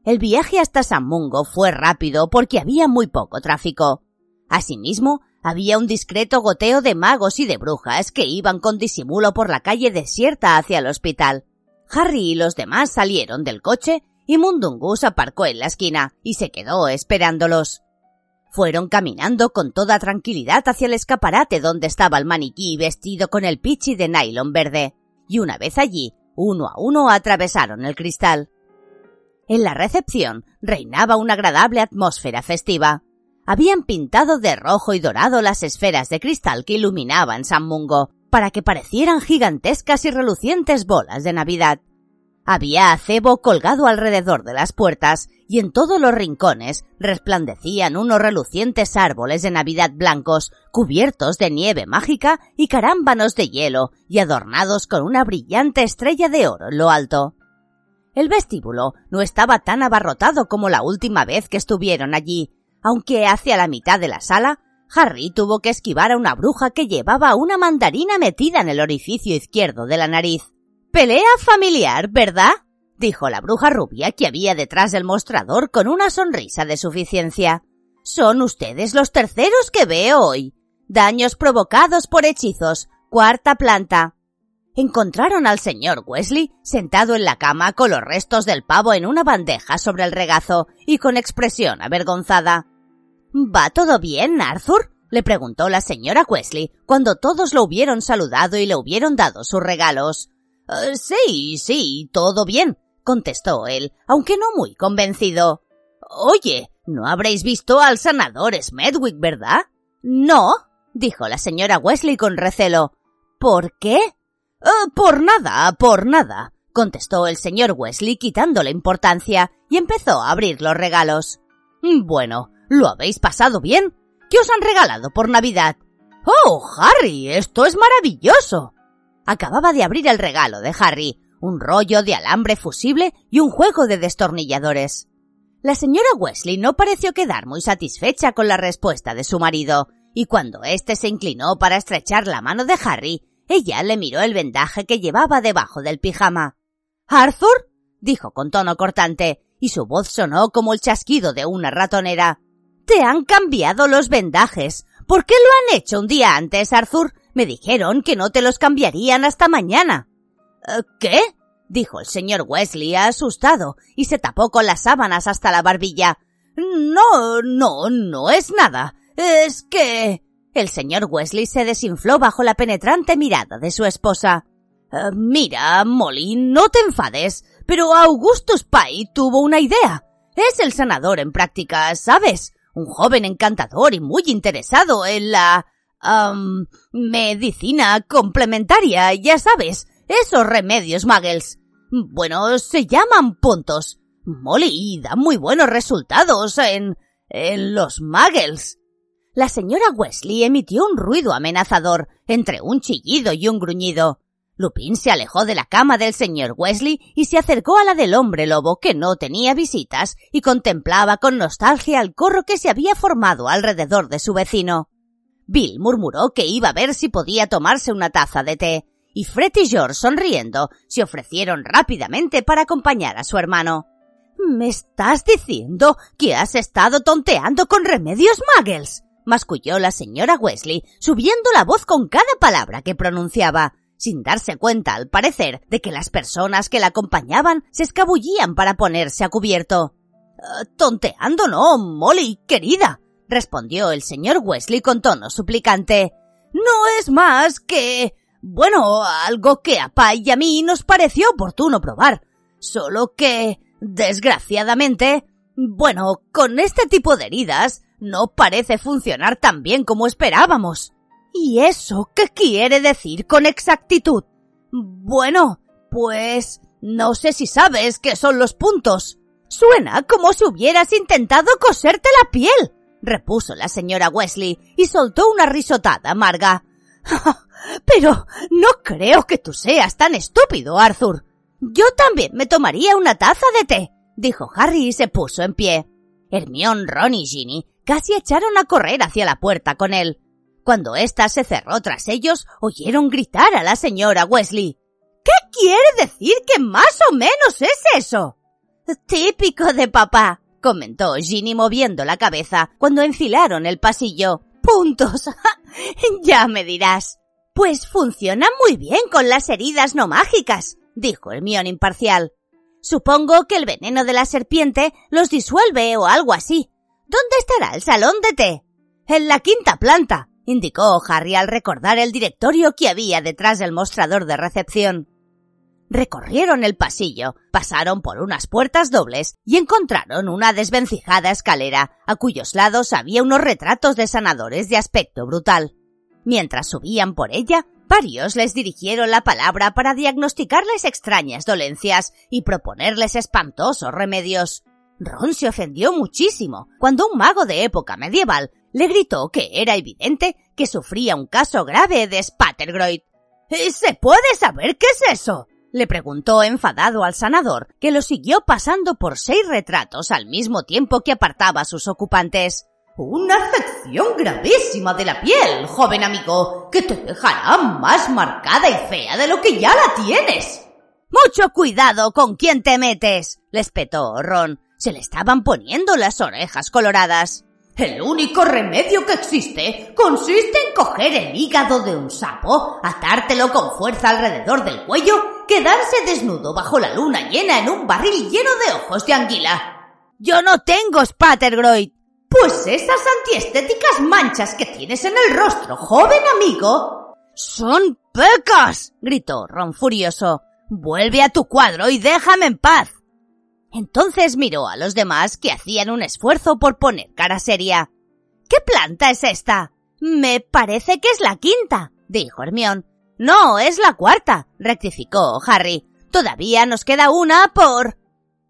El viaje hasta San Mungo fue rápido porque había muy poco tráfico. Asimismo, había un discreto goteo de magos y de brujas que iban con disimulo por la calle desierta hacia el hospital. Harry y los demás salieron del coche y Mundungus aparcó en la esquina y se quedó esperándolos. Fueron caminando con toda tranquilidad hacia el escaparate donde estaba el maniquí vestido con el pichi de nylon verde, y una vez allí, uno a uno atravesaron el cristal. En la recepción reinaba una agradable atmósfera festiva. Habían pintado de rojo y dorado las esferas de cristal que iluminaban San Mungo, para que parecieran gigantescas y relucientes bolas de Navidad. Había acebo colgado alrededor de las puertas y en todos los rincones resplandecían unos relucientes árboles de Navidad blancos, cubiertos de nieve mágica y carámbanos de hielo y adornados con una brillante estrella de oro en lo alto. El vestíbulo no estaba tan abarrotado como la última vez que estuvieron allí, aunque hacia la mitad de la sala Harry tuvo que esquivar a una bruja que llevaba una mandarina metida en el orificio izquierdo de la nariz. Pelea familiar, ¿verdad? dijo la bruja rubia que había detrás del mostrador con una sonrisa de suficiencia. Son ustedes los terceros que veo hoy. Daños provocados por hechizos. Cuarta planta. Encontraron al señor Wesley sentado en la cama con los restos del pavo en una bandeja sobre el regazo y con expresión avergonzada. ¿Va todo bien, Arthur? le preguntó la señora Wesley cuando todos lo hubieron saludado y le hubieron dado sus regalos. Eh, sí, sí, todo bien, contestó él, aunque no muy convencido. Oye, ¿no habréis visto al sanador Smedwick, verdad? No, dijo la señora Wesley con recelo. ¿Por qué? Eh, por nada, por nada, contestó el señor Wesley quitándole importancia y empezó a abrir los regalos. Bueno, ¿Lo habéis pasado bien? ¿Qué os han regalado por Navidad? ¡Oh, Harry! Esto es maravilloso. Acababa de abrir el regalo de Harry, un rollo de alambre fusible y un juego de destornilladores. La señora Wesley no pareció quedar muy satisfecha con la respuesta de su marido, y cuando éste se inclinó para estrechar la mano de Harry, ella le miró el vendaje que llevaba debajo del pijama. ¿Arthur? dijo con tono cortante, y su voz sonó como el chasquido de una ratonera. Te han cambiado los vendajes. ¿Por qué lo han hecho un día antes, Arthur? Me dijeron que no te los cambiarían hasta mañana. Eh, ¿Qué? dijo el señor Wesley asustado y se tapó con las sábanas hasta la barbilla. No, no, no es nada. Es que. El señor Wesley se desinfló bajo la penetrante mirada de su esposa. Eh, mira, Molly, no te enfades, pero Augustus Pye tuvo una idea. Es el sanador en práctica, ¿sabes? un joven encantador y muy interesado en la... medicina complementaria, ya sabes, esos remedios muggles. Bueno, se llaman puntos. Molly da muy buenos resultados en... en los muggles. La señora Wesley emitió un ruido amenazador, entre un chillido y un gruñido. Lupin se alejó de la cama del señor Wesley y se acercó a la del hombre lobo que no tenía visitas y contemplaba con nostalgia el corro que se había formado alrededor de su vecino. Bill murmuró que iba a ver si podía tomarse una taza de té, y Fred y George, sonriendo, se ofrecieron rápidamente para acompañar a su hermano. ¿Me estás diciendo que has estado tonteando con remedios muggles? Masculló la señora Wesley, subiendo la voz con cada palabra que pronunciaba sin darse cuenta, al parecer, de que las personas que la acompañaban se escabullían para ponerse a cubierto. Eh, tonteando no, Molly, querida, respondió el señor Wesley con tono suplicante. No es más que... bueno, algo que a Pai y a mí nos pareció oportuno probar. Solo que... desgraciadamente... bueno, con este tipo de heridas no parece funcionar tan bien como esperábamos. ¿Y eso qué quiere decir con exactitud? Bueno, pues no sé si sabes qué son los puntos. Suena como si hubieras intentado coserte la piel, repuso la señora Wesley y soltó una risotada amarga. Pero no creo que tú seas tan estúpido, Arthur. Yo también me tomaría una taza de té, dijo Harry y se puso en pie. Hermión, Ron y Ginny casi echaron a correr hacia la puerta con él. Cuando ésta se cerró tras ellos, oyeron gritar a la señora Wesley. ¿Qué quiere decir que más o menos es eso? Típico de papá, comentó Ginny moviendo la cabeza cuando enfilaron el pasillo. Puntos. ya me dirás. Pues funciona muy bien con las heridas no mágicas, dijo Hermione imparcial. Supongo que el veneno de la serpiente los disuelve o algo así. ¿Dónde estará el salón de té? En la quinta planta, indicó Harry al recordar el directorio que había detrás del mostrador de recepción. Recorrieron el pasillo, pasaron por unas puertas dobles y encontraron una desvencijada escalera a cuyos lados había unos retratos de sanadores de aspecto brutal. Mientras subían por ella, varios les dirigieron la palabra para diagnosticarles extrañas dolencias y proponerles espantosos remedios. Ron se ofendió muchísimo cuando un mago de época medieval le gritó que era evidente que sufría un caso grave de Spattergroit. ¿Se puede saber qué es eso? le preguntó enfadado al sanador, que lo siguió pasando por seis retratos al mismo tiempo que apartaba a sus ocupantes. Una afección gravísima de la piel, joven amigo, que te dejará más marcada y fea de lo que ya la tienes. Mucho cuidado con quién te metes, le espetó Ron. Se le estaban poniendo las orejas coloradas. El único remedio que existe consiste en coger el hígado de un sapo, atártelo con fuerza alrededor del cuello, quedarse desnudo bajo la luna llena en un barril lleno de ojos de anguila. Yo no tengo Spattergroit. Pues esas antiestéticas manchas que tienes en el rostro, joven amigo. Son pecas, gritó Ron furioso. Vuelve a tu cuadro y déjame en paz. Entonces miró a los demás que hacían un esfuerzo por poner cara seria. ¿Qué planta es esta? Me parece que es la quinta, dijo Hermión. No, es la cuarta, rectificó Harry. Todavía nos queda una por.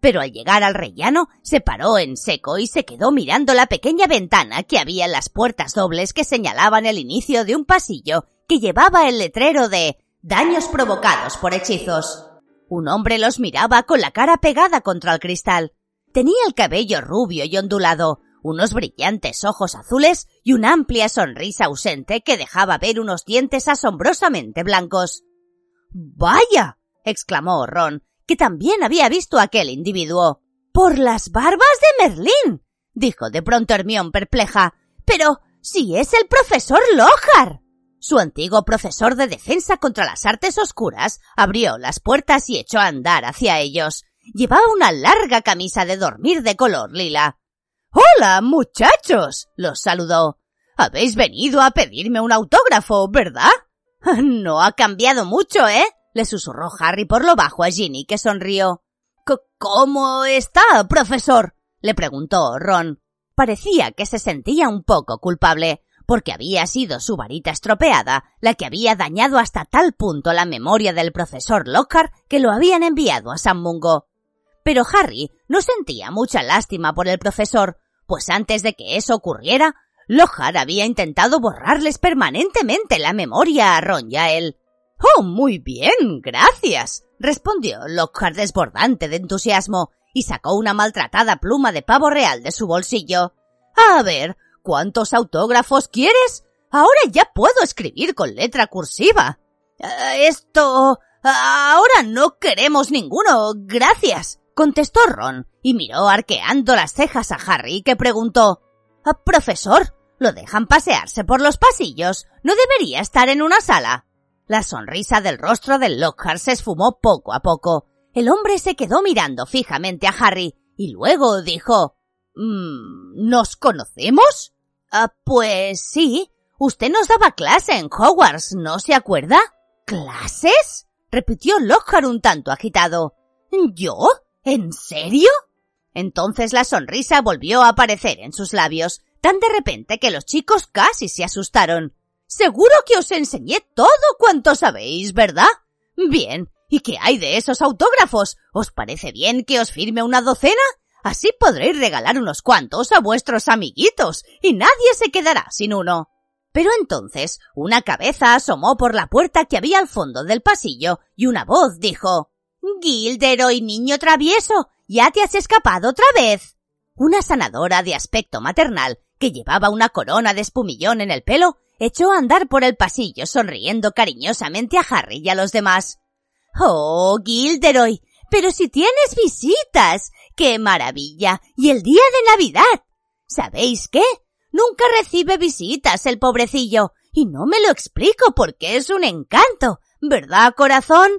Pero al llegar al rellano, se paró en seco y se quedó mirando la pequeña ventana que había en las puertas dobles que señalaban el inicio de un pasillo que llevaba el letrero de daños provocados por hechizos. Un hombre los miraba con la cara pegada contra el cristal. Tenía el cabello rubio y ondulado, unos brillantes ojos azules y una amplia sonrisa ausente que dejaba ver unos dientes asombrosamente blancos. ¡Vaya! exclamó Ron, que también había visto a aquel individuo. Por las barbas de Merlín. dijo de pronto Hermión perpleja. Pero si es el profesor Lohar. Su antiguo profesor de defensa contra las artes oscuras abrió las puertas y echó a andar hacia ellos. Llevaba una larga camisa de dormir de color lila. Hola, muchachos. los saludó. Habéis venido a pedirme un autógrafo, ¿verdad? No ha cambiado mucho, ¿eh? Le susurró Harry por lo bajo a Ginny, que sonrió. ¿Cómo está, profesor? le preguntó Ron. Parecía que se sentía un poco culpable porque había sido su varita estropeada la que había dañado hasta tal punto la memoria del profesor Lockhart que lo habían enviado a San Mungo. Pero Harry no sentía mucha lástima por el profesor, pues antes de que eso ocurriera, Lockhart había intentado borrarles permanentemente la memoria a Ron y a él. Oh, muy bien, gracias, respondió Lockhart desbordante de entusiasmo y sacó una maltratada pluma de pavo real de su bolsillo. A ver, ¿Cuántos autógrafos quieres? Ahora ya puedo escribir con letra cursiva. Eh, esto... Ahora no queremos ninguno, gracias, contestó Ron y miró arqueando las cejas a Harry que preguntó ah, Profesor, ¿lo dejan pasearse por los pasillos? ¿No debería estar en una sala? La sonrisa del rostro del Lockhart se esfumó poco a poco. El hombre se quedó mirando fijamente a Harry y luego dijo mm, ¿Nos conocemos? Ah, pues sí. Usted nos daba clase en Hogwarts, ¿no se acuerda? ¿Clases? repitió Lockhart un tanto agitado. ¿Yo? ¿En serio? Entonces la sonrisa volvió a aparecer en sus labios, tan de repente que los chicos casi se asustaron. Seguro que os enseñé todo cuanto sabéis, ¿verdad? Bien, ¿y qué hay de esos autógrafos? ¿Os parece bien que os firme una docena? Así podréis regalar unos cuantos a vuestros amiguitos y nadie se quedará sin uno. Pero entonces una cabeza asomó por la puerta que había al fondo del pasillo y una voz dijo Gilderoy, niño travieso, ya te has escapado otra vez. Una sanadora de aspecto maternal que llevaba una corona de espumillón en el pelo, echó a andar por el pasillo sonriendo cariñosamente a Harry y a los demás. Oh, Gilderoy, pero si tienes visitas. ¡Qué maravilla! Y el día de Navidad. ¿Sabéis qué? Nunca recibe visitas el pobrecillo, y no me lo explico porque es un encanto, ¿verdad, corazón?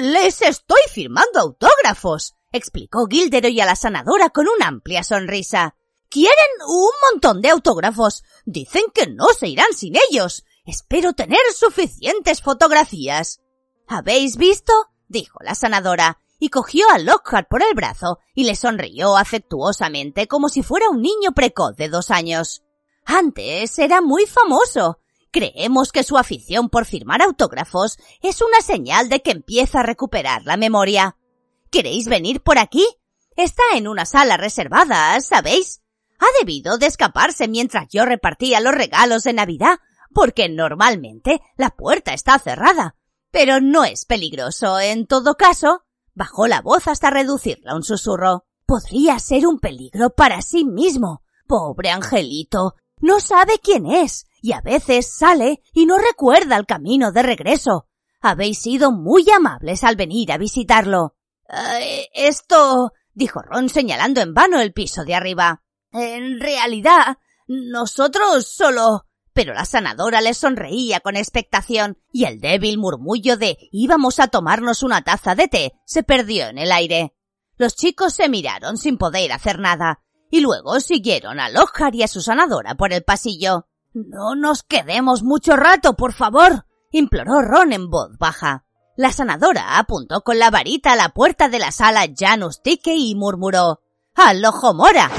Les estoy firmando autógrafos, explicó Gilderoy a la sanadora con una amplia sonrisa. Quieren un montón de autógrafos. Dicen que no se irán sin ellos. Espero tener suficientes fotografías. ¿Habéis visto? dijo la sanadora, y cogió a Lockhart por el brazo y le sonrió afectuosamente como si fuera un niño precoz de dos años. Antes era muy famoso. Creemos que su afición por firmar autógrafos es una señal de que empieza a recuperar la memoria. ¿Queréis venir por aquí? Está en una sala reservada, ¿sabéis? Ha debido de escaparse mientras yo repartía los regalos de Navidad, porque normalmente la puerta está cerrada. Pero no es peligroso. En todo caso, Bajó la voz hasta reducirla a un susurro. Podría ser un peligro para sí mismo. Pobre angelito. No sabe quién es, y a veces sale y no recuerda el camino de regreso. Habéis sido muy amables al venir a visitarlo. Eh, esto. dijo Ron señalando en vano el piso de arriba. En realidad, nosotros solo pero la sanadora le sonreía con expectación y el débil murmullo de íbamos a tomarnos una taza de té se perdió en el aire. Los chicos se miraron sin poder hacer nada y luego siguieron a Lockhart y a su sanadora por el pasillo. No nos quedemos mucho rato, por favor, imploró Ron en voz baja. La sanadora apuntó con la varita a la puerta de la sala Janus Tike y murmuró ¡Al ojo mora!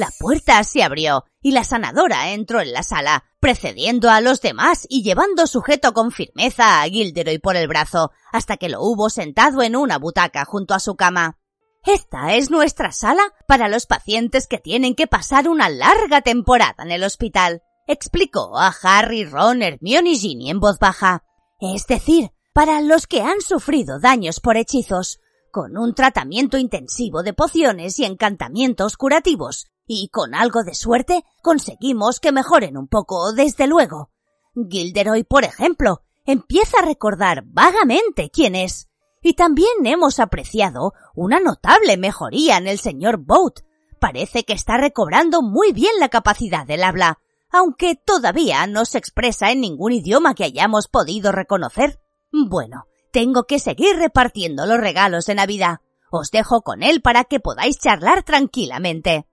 La puerta se abrió y la sanadora entró en la sala, precediendo a los demás y llevando sujeto con firmeza a Gilderoy por el brazo, hasta que lo hubo sentado en una butaca junto a su cama. Esta es nuestra sala para los pacientes que tienen que pasar una larga temporada en el hospital, explicó a Harry, Ron, Hermione y Ginny en voz baja. Es decir, para los que han sufrido daños por hechizos, con un tratamiento intensivo de pociones y encantamientos curativos, y con algo de suerte conseguimos que mejoren un poco, desde luego. Gilderoy, por ejemplo, empieza a recordar vagamente quién es. Y también hemos apreciado una notable mejoría en el señor Boat. Parece que está recobrando muy bien la capacidad del habla, aunque todavía no se expresa en ningún idioma que hayamos podido reconocer. Bueno, tengo que seguir repartiendo los regalos de Navidad. Os dejo con él para que podáis charlar tranquilamente.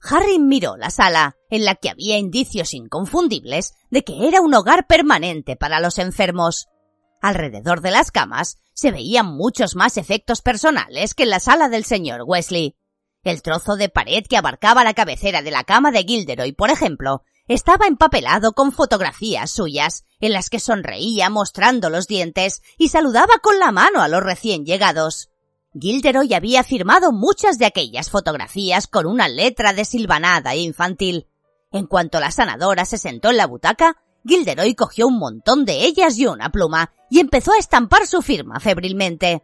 Harry miró la sala, en la que había indicios inconfundibles de que era un hogar permanente para los enfermos. Alrededor de las camas se veían muchos más efectos personales que en la sala del señor Wesley. El trozo de pared que abarcaba la cabecera de la cama de Gilderoy, por ejemplo, estaba empapelado con fotografías suyas, en las que sonreía mostrando los dientes y saludaba con la mano a los recién llegados. Gilderoy había firmado muchas de aquellas fotografías con una letra desilvanada e infantil. En cuanto la sanadora se sentó en la butaca, Gilderoy cogió un montón de ellas y una pluma y empezó a estampar su firma febrilmente.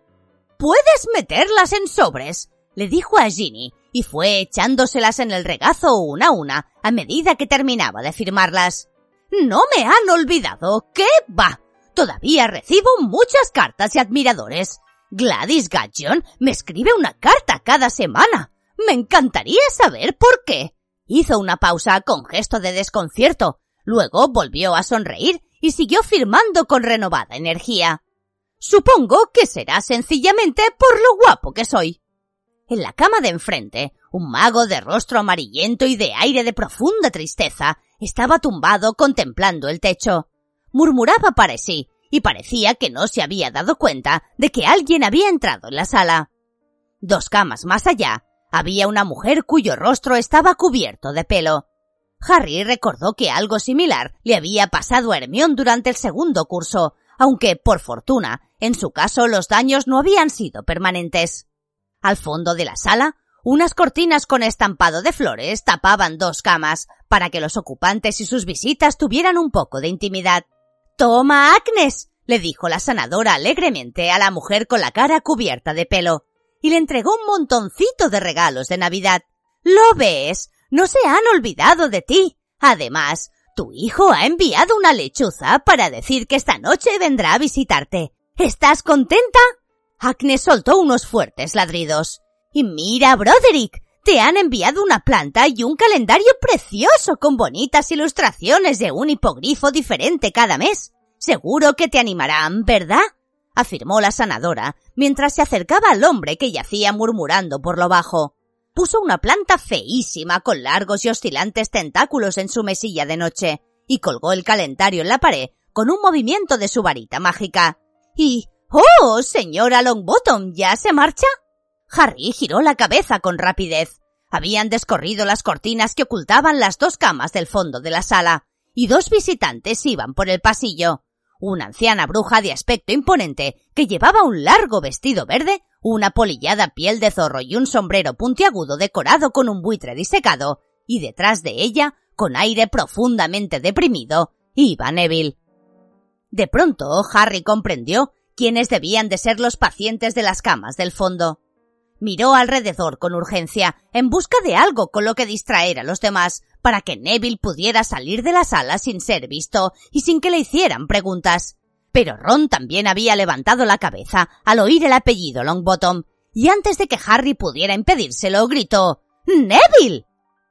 Puedes meterlas en sobres, le dijo a Ginny, y fue echándoselas en el regazo una a una a medida que terminaba de firmarlas. No me han olvidado. ¿Qué va? Todavía recibo muchas cartas y admiradores. Gladys Gaggion me escribe una carta cada semana. Me encantaría saber por qué. Hizo una pausa con gesto de desconcierto. Luego volvió a sonreír y siguió firmando con renovada energía. Supongo que será sencillamente por lo guapo que soy. En la cama de enfrente, un mago de rostro amarillento y de aire de profunda tristeza estaba tumbado contemplando el techo. Murmuraba para sí y parecía que no se había dado cuenta de que alguien había entrado en la sala. Dos camas más allá, había una mujer cuyo rostro estaba cubierto de pelo. Harry recordó que algo similar le había pasado a Hermión durante el segundo curso, aunque, por fortuna, en su caso los daños no habían sido permanentes. Al fondo de la sala, unas cortinas con estampado de flores tapaban dos camas, para que los ocupantes y sus visitas tuvieran un poco de intimidad. Toma, Agnes, le dijo la sanadora alegremente a la mujer con la cara cubierta de pelo, y le entregó un montoncito de regalos de Navidad. ¿Lo ves? No se han olvidado de ti. Además, tu hijo ha enviado una lechuza para decir que esta noche vendrá a visitarte. ¿Estás contenta? Agnes soltó unos fuertes ladridos. Y mira, Broderick, te han enviado una planta y un calendario precioso con bonitas ilustraciones de un hipogrifo diferente cada mes. Seguro que te animarán, ¿verdad? afirmó la sanadora, mientras se acercaba al hombre que yacía murmurando por lo bajo. Puso una planta feísima con largos y oscilantes tentáculos en su mesilla de noche y colgó el calendario en la pared con un movimiento de su varita mágica. Y ¡Oh, señora Longbottom! ¿Ya se marcha? Harry giró la cabeza con rapidez. Habían descorrido las cortinas que ocultaban las dos camas del fondo de la sala, y dos visitantes iban por el pasillo. Una anciana bruja de aspecto imponente, que llevaba un largo vestido verde, una polillada piel de zorro y un sombrero puntiagudo decorado con un buitre disecado, y detrás de ella, con aire profundamente deprimido, iba Neville. De pronto, Harry comprendió quiénes debían de ser los pacientes de las camas del fondo. Miró alrededor con urgencia, en busca de algo con lo que distraer a los demás, para que Neville pudiera salir de la sala sin ser visto y sin que le hicieran preguntas. Pero Ron también había levantado la cabeza al oír el apellido Longbottom, y antes de que Harry pudiera impedírselo, gritó ¡Neville!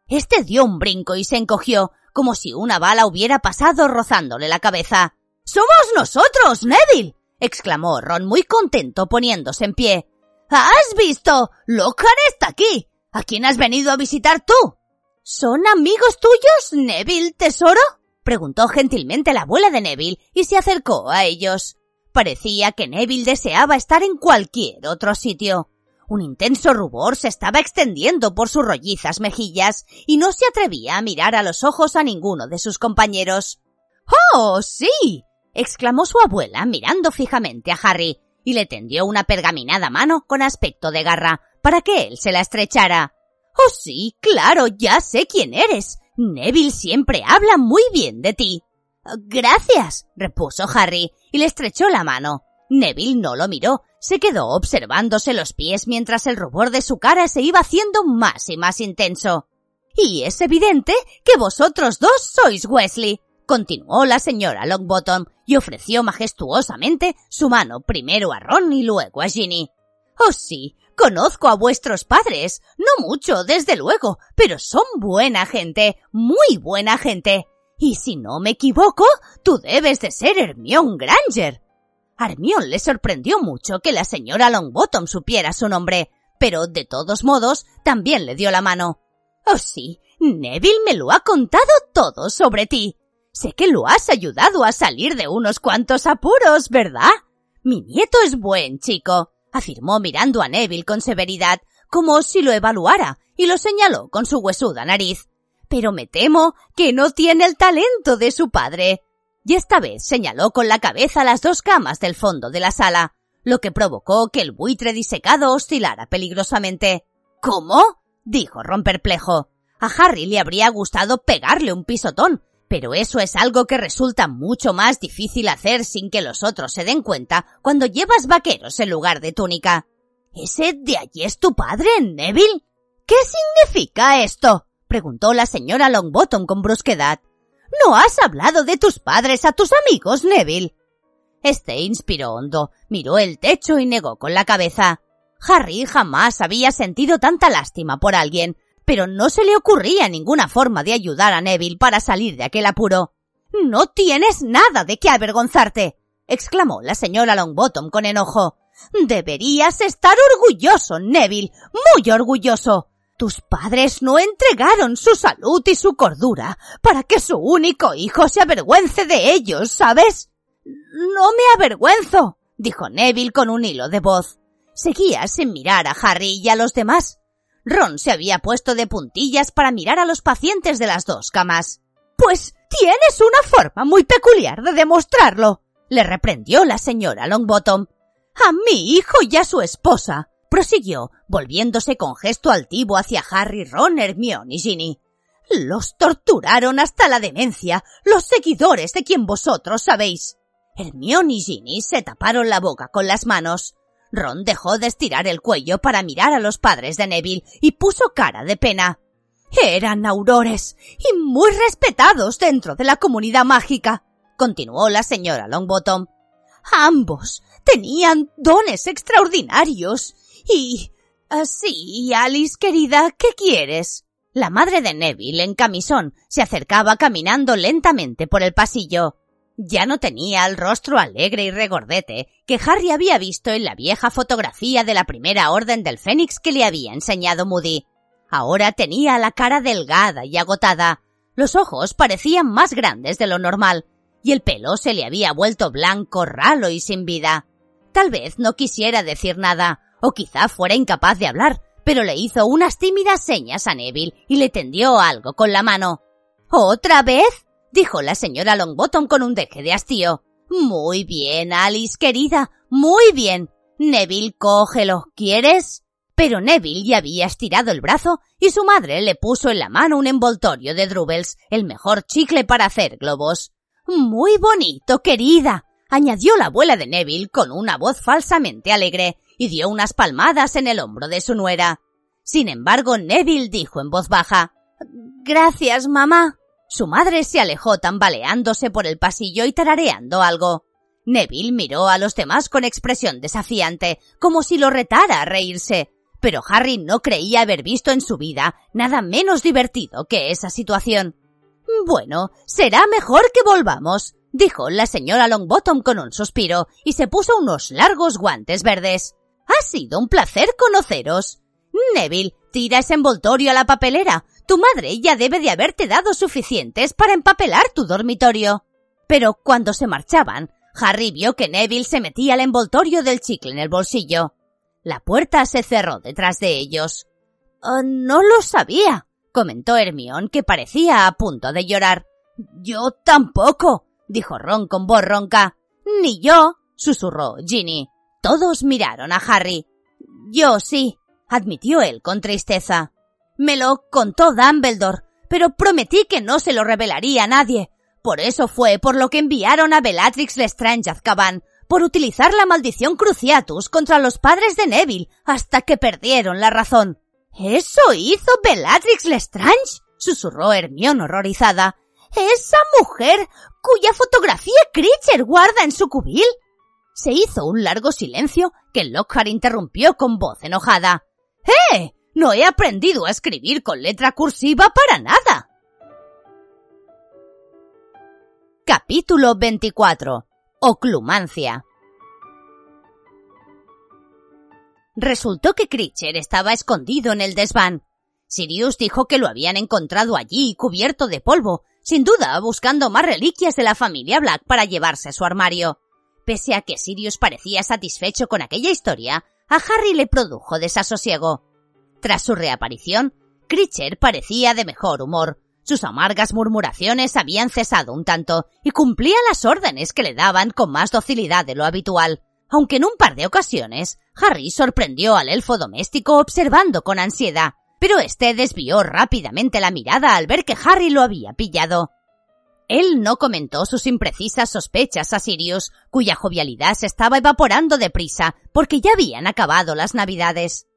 Este dio un brinco y se encogió, como si una bala hubiera pasado rozándole la cabeza. ¡Somos nosotros, Neville! exclamó Ron muy contento poniéndose en pie. ¿Has visto? Lockhart está aquí. ¿A quién has venido a visitar tú? ¿Son amigos tuyos, Neville, tesoro? preguntó gentilmente la abuela de Neville y se acercó a ellos. Parecía que Neville deseaba estar en cualquier otro sitio. Un intenso rubor se estaba extendiendo por sus rollizas mejillas y no se atrevía a mirar a los ojos a ninguno de sus compañeros. ¡Oh, sí! exclamó su abuela mirando fijamente a Harry y le tendió una pergaminada mano con aspecto de garra para que él se la estrechara. Oh sí, claro, ya sé quién eres. Neville siempre habla muy bien de ti. Gracias, repuso Harry, y le estrechó la mano. Neville no lo miró, se quedó observándose los pies mientras el rubor de su cara se iba haciendo más y más intenso. Y es evidente que vosotros dos sois Wesley, continuó la señora Longbottom y ofreció majestuosamente su mano primero a Ron y luego a Ginny. Oh sí, conozco a vuestros padres, no mucho, desde luego, pero son buena gente, muy buena gente. Y si no me equivoco, tú debes de ser Hermione Granger. A Hermione le sorprendió mucho que la señora Longbottom supiera su nombre, pero de todos modos también le dio la mano. Oh sí, Neville me lo ha contado todo sobre ti. Sé que lo has ayudado a salir de unos cuantos apuros, ¿verdad? Mi nieto es buen chico, afirmó mirando a Neville con severidad, como si lo evaluara, y lo señaló con su huesuda nariz. Pero me temo que no tiene el talento de su padre. Y esta vez señaló con la cabeza las dos camas del fondo de la sala, lo que provocó que el buitre disecado oscilara peligrosamente. ¿Cómo? dijo Ron perplejo. A Harry le habría gustado pegarle un pisotón, pero eso es algo que resulta mucho más difícil hacer sin que los otros se den cuenta cuando llevas vaqueros en lugar de túnica. ¿Ese de allí es tu padre, Neville? ¿Qué significa esto? preguntó la señora Longbottom con brusquedad. ¿No has hablado de tus padres a tus amigos, Neville? Este inspiró hondo, miró el techo y negó con la cabeza. Harry jamás había sentido tanta lástima por alguien, pero no se le ocurría ninguna forma de ayudar a Neville para salir de aquel apuro. No tienes nada de qué avergonzarte, exclamó la señora Longbottom con enojo. Deberías estar orgulloso, Neville, muy orgulloso. Tus padres no entregaron su salud y su cordura para que su único hijo se avergüence de ellos, ¿sabes? No me avergüenzo, dijo Neville con un hilo de voz. Seguía sin mirar a Harry y a los demás. Ron se había puesto de puntillas para mirar a los pacientes de las dos camas. Pues tienes una forma muy peculiar de demostrarlo, le reprendió la señora Longbottom. A mi hijo y a su esposa, prosiguió, volviéndose con gesto altivo hacia Harry, Ron, Hermione y Ginny. Los torturaron hasta la demencia, los seguidores de quien vosotros sabéis. Hermione y Ginny se taparon la boca con las manos. Ron dejó de estirar el cuello para mirar a los padres de Neville y puso cara de pena. Eran aurores y muy respetados dentro de la comunidad mágica, continuó la señora Longbottom. Ambos tenían dones extraordinarios y... Así, Alice querida, ¿qué quieres? La madre de Neville, en camisón, se acercaba caminando lentamente por el pasillo. Ya no tenía el rostro alegre y regordete que Harry había visto en la vieja fotografía de la primera orden del Fénix que le había enseñado Moody. Ahora tenía la cara delgada y agotada. Los ojos parecían más grandes de lo normal, y el pelo se le había vuelto blanco, ralo y sin vida. Tal vez no quisiera decir nada, o quizá fuera incapaz de hablar, pero le hizo unas tímidas señas a Neville y le tendió algo con la mano. ¿Otra vez? Dijo la señora Longbottom con un deje de hastío. Muy bien, Alice, querida, muy bien. Neville, cógelo. ¿Quieres? Pero Neville ya había estirado el brazo y su madre le puso en la mano un envoltorio de Drubels, el mejor chicle para hacer globos. Muy bonito, querida, añadió la abuela de Neville con una voz falsamente alegre y dio unas palmadas en el hombro de su nuera. Sin embargo, Neville dijo en voz baja Gracias, mamá. Su madre se alejó tambaleándose por el pasillo y tarareando algo. Neville miró a los demás con expresión desafiante, como si lo retara a reírse, pero Harry no creía haber visto en su vida nada menos divertido que esa situación. Bueno, será mejor que volvamos, dijo la señora Longbottom con un suspiro y se puso unos largos guantes verdes. Ha sido un placer conoceros. Neville, tira ese envoltorio a la papelera. Tu madre ya debe de haberte dado suficientes para empapelar tu dormitorio. Pero cuando se marchaban, Harry vio que Neville se metía el envoltorio del chicle en el bolsillo. La puerta se cerró detrás de ellos. Oh, no lo sabía, comentó Hermión, que parecía a punto de llorar. Yo tampoco, dijo Ron con voz ronca. Ni yo, susurró Ginny. Todos miraron a Harry. Yo sí, admitió él con tristeza. Me lo contó Dumbledore, pero prometí que no se lo revelaría a nadie. Por eso fue por lo que enviaron a Bellatrix Lestrange Azkaban, por utilizar la maldición Cruciatus contra los padres de Neville hasta que perdieron la razón. ¿Eso hizo Bellatrix Lestrange? susurró Hermione horrorizada. ¿Esa mujer cuya fotografía Critcher guarda en su cubil? Se hizo un largo silencio que Lockhart interrumpió con voz enojada. ¡Eh! No he aprendido a escribir con letra cursiva para nada. Capítulo 24 Oclumancia. Resultó que Critcher estaba escondido en el desván. Sirius dijo que lo habían encontrado allí, cubierto de polvo, sin duda buscando más reliquias de la familia Black para llevarse a su armario. Pese a que Sirius parecía satisfecho con aquella historia, a Harry le produjo desasosiego. Tras su reaparición, Critcher parecía de mejor humor, sus amargas murmuraciones habían cesado un tanto y cumplía las órdenes que le daban con más docilidad de lo habitual, aunque en un par de ocasiones Harry sorprendió al elfo doméstico observando con ansiedad, pero éste desvió rápidamente la mirada al ver que Harry lo había pillado. Él no comentó sus imprecisas sospechas a Sirius, cuya jovialidad se estaba evaporando deprisa porque ya habían acabado las navidades.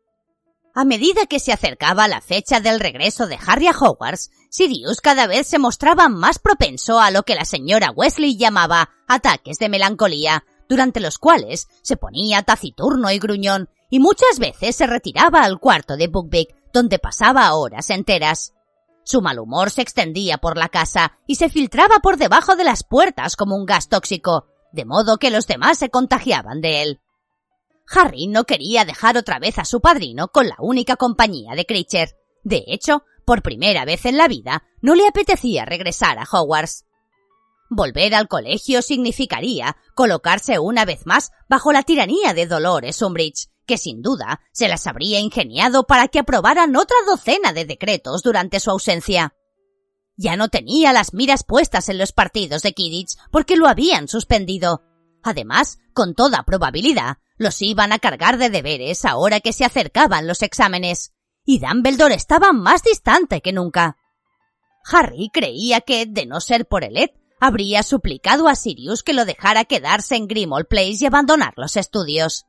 A medida que se acercaba la fecha del regreso de Harry a Hogwarts, Sirius cada vez se mostraba más propenso a lo que la señora Wesley llamaba ataques de melancolía, durante los cuales se ponía taciturno y gruñón, y muchas veces se retiraba al cuarto de Buckbeak, donde pasaba horas enteras. Su mal humor se extendía por la casa y se filtraba por debajo de las puertas como un gas tóxico, de modo que los demás se contagiaban de él. Harry no quería dejar otra vez a su padrino con la única compañía de Critcher. De hecho, por primera vez en la vida, no le apetecía regresar a Hogwarts. Volver al colegio significaría colocarse una vez más bajo la tiranía de Dolores Umbridge, que sin duda se las habría ingeniado para que aprobaran otra docena de decretos durante su ausencia. Ya no tenía las miras puestas en los partidos de Kidditch porque lo habían suspendido. Además, con toda probabilidad, los iban a cargar de deberes ahora que se acercaban los exámenes, y Dumbledore estaba más distante que nunca. Harry creía que, de no ser por el habría suplicado a Sirius que lo dejara quedarse en Grimmauld Place y abandonar los estudios.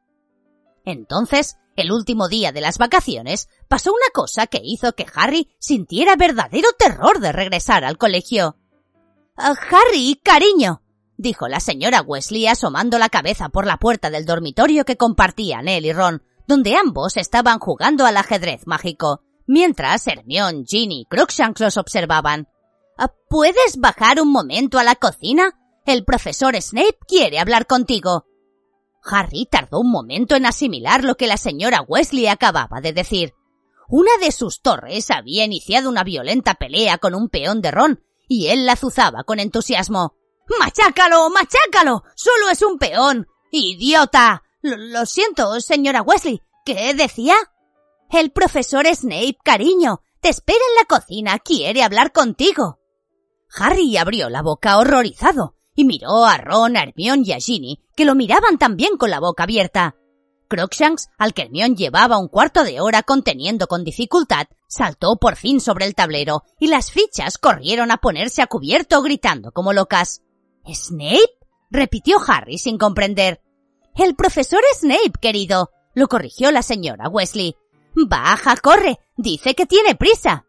Entonces, el último día de las vacaciones, pasó una cosa que hizo que Harry sintiera verdadero terror de regresar al colegio. Ah, Harry, cariño, dijo la señora Wesley asomando la cabeza por la puerta del dormitorio que compartían él y Ron, donde ambos estaban jugando al ajedrez mágico, mientras Hermione, Ginny y Crookshanks los observaban. Ah, ¿Puedes bajar un momento a la cocina? El profesor Snape quiere hablar contigo. Harry tardó un momento en asimilar lo que la señora Wesley acababa de decir. Una de sus torres había iniciado una violenta pelea con un peón de Ron, y él la azuzaba con entusiasmo. ¡Machácalo! ¡Machácalo! ¡Solo es un peón! ¡Idiota! lo siento, señora Wesley. ¿Qué decía? El profesor Snape, cariño, te espera en la cocina, quiere hablar contigo. Harry abrió la boca horrorizado y miró a Ron, a Hermione y a Ginny, que lo miraban también con la boca abierta. Crookshanks, al que Hermione llevaba un cuarto de hora conteniendo con dificultad, saltó por fin sobre el tablero y las fichas corrieron a ponerse a cubierto gritando como locas. ¿Snape? repitió Harry sin comprender. El profesor Snape, querido, lo corrigió la señora Wesley. Baja, corre. Dice que tiene prisa.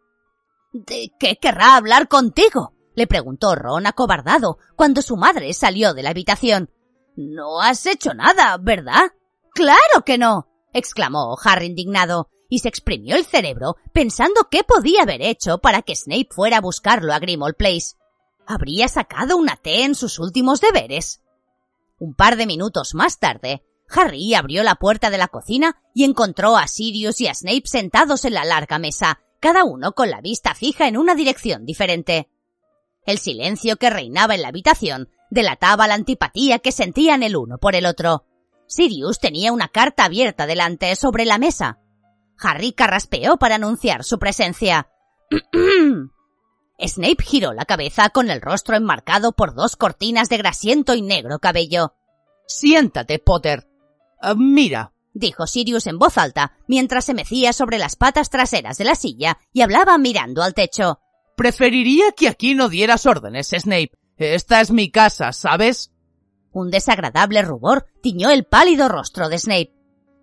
¿De qué querrá hablar contigo? le preguntó Ron acobardado cuando su madre salió de la habitación. No has hecho nada, ¿verdad? Claro que no. exclamó Harry indignado, y se exprimió el cerebro pensando qué podía haber hecho para que Snape fuera a buscarlo a Grimmauld Place. ¿Habría sacado una T en sus últimos deberes? Un par de minutos más tarde, Harry abrió la puerta de la cocina y encontró a Sirius y a Snape sentados en la larga mesa, cada uno con la vista fija en una dirección diferente. El silencio que reinaba en la habitación delataba la antipatía que sentían el uno por el otro. Sirius tenía una carta abierta delante sobre la mesa. Harry carraspeó para anunciar su presencia. Snape giró la cabeza con el rostro enmarcado por dos cortinas de grasiento y negro cabello. Siéntate, Potter. Ah, mira, dijo Sirius en voz alta mientras se mecía sobre las patas traseras de la silla y hablaba mirando al techo. Preferiría que aquí no dieras órdenes, Snape. Esta es mi casa, ¿sabes? Un desagradable rubor tiñó el pálido rostro de Snape.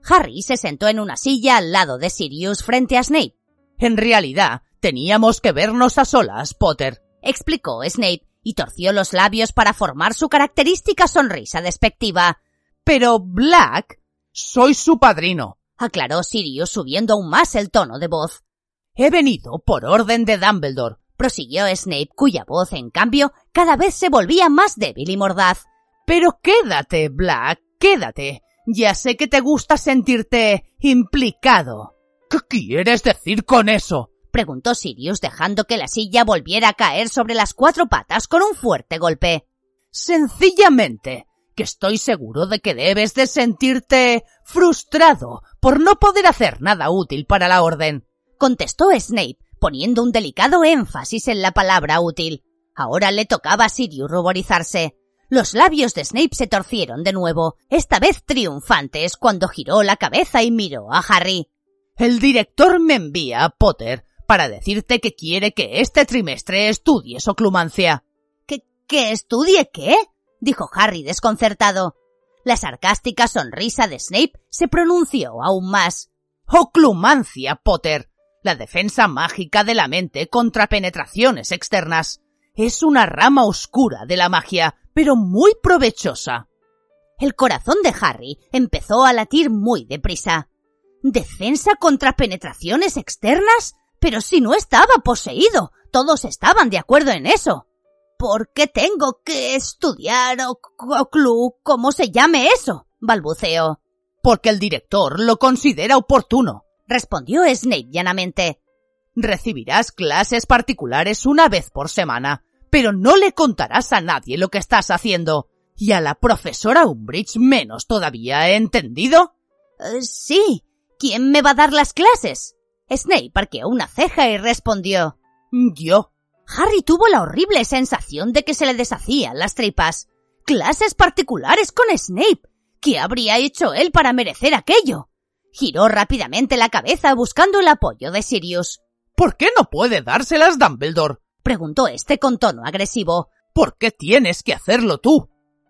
Harry se sentó en una silla al lado de Sirius frente a Snape. En realidad, teníamos que vernos a solas, Potter, explicó Snape, y torció los labios para formar su característica sonrisa despectiva. Pero Black, soy su padrino, aclaró Sirius subiendo aún más el tono de voz. He venido por orden de Dumbledore prosiguió Snape, cuya voz, en cambio, cada vez se volvía más débil y mordaz. Pero quédate, Black, quédate. Ya sé que te gusta sentirte implicado. ¿Qué quieres decir con eso? Preguntó Sirius dejando que la silla volviera a caer sobre las cuatro patas con un fuerte golpe. Sencillamente, que estoy seguro de que debes de sentirte frustrado por no poder hacer nada útil para la orden, contestó Snape, poniendo un delicado énfasis en la palabra útil. Ahora le tocaba a Sirius ruborizarse. Los labios de Snape se torcieron de nuevo, esta vez triunfantes, cuando giró la cabeza y miró a Harry. El director me envía a Potter para decirte que quiere que este trimestre estudies oclumancia. ¿Que, que estudie qué? dijo Harry desconcertado. La sarcástica sonrisa de Snape se pronunció aún más. Oclumancia, Potter la defensa mágica de la mente contra penetraciones externas. Es una rama oscura de la magia, pero muy provechosa. El corazón de Harry empezó a latir muy deprisa. ¿Defensa contra penetraciones externas? Pero si no estaba poseído, todos estaban de acuerdo en eso. ¿Por qué tengo que estudiar o, o cómo se llame eso? balbuceó. Porque el director lo considera oportuno respondió Snape llanamente. Recibirás clases particulares una vez por semana, pero no le contarás a nadie lo que estás haciendo. Y a la profesora Umbridge menos todavía, ¿he entendido? Eh, sí. ¿Quién me va a dar las clases? Snape arqueó una ceja y respondió. Yo. Harry tuvo la horrible sensación de que se le deshacían las tripas. Clases particulares con Snape. ¿Qué habría hecho él para merecer aquello? Giró rápidamente la cabeza buscando el apoyo de Sirius. ¿Por qué no puede dárselas Dumbledore? preguntó este con tono agresivo. ¿Por qué tienes que hacerlo tú?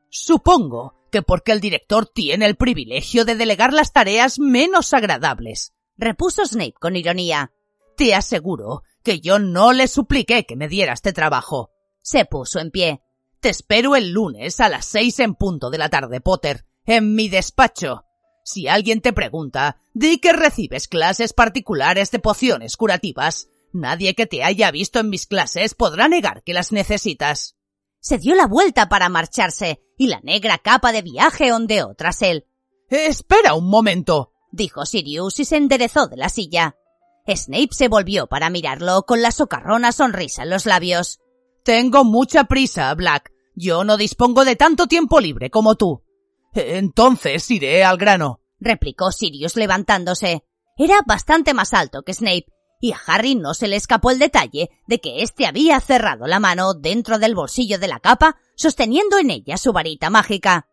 Supongo que porque el director tiene el privilegio de delegar las tareas menos agradables, repuso Snape con ironía. Te aseguro que yo no le supliqué que me diera este trabajo. Se puso en pie. Te espero el lunes a las seis en punto de la tarde, Potter, en mi despacho. Si alguien te pregunta, di que recibes clases particulares de pociones curativas. Nadie que te haya visto en mis clases podrá negar que las necesitas. Se dio la vuelta para marcharse y la negra capa de viaje ondeó tras él. Espera un momento, dijo Sirius y se enderezó de la silla. Snape se volvió para mirarlo con la socarrona sonrisa en los labios. Tengo mucha prisa, Black. Yo no dispongo de tanto tiempo libre como tú. Entonces iré al grano, replicó Sirius levantándose. Era bastante más alto que Snape, y a Harry no se le escapó el detalle de que éste había cerrado la mano dentro del bolsillo de la capa, sosteniendo en ella su varita mágica.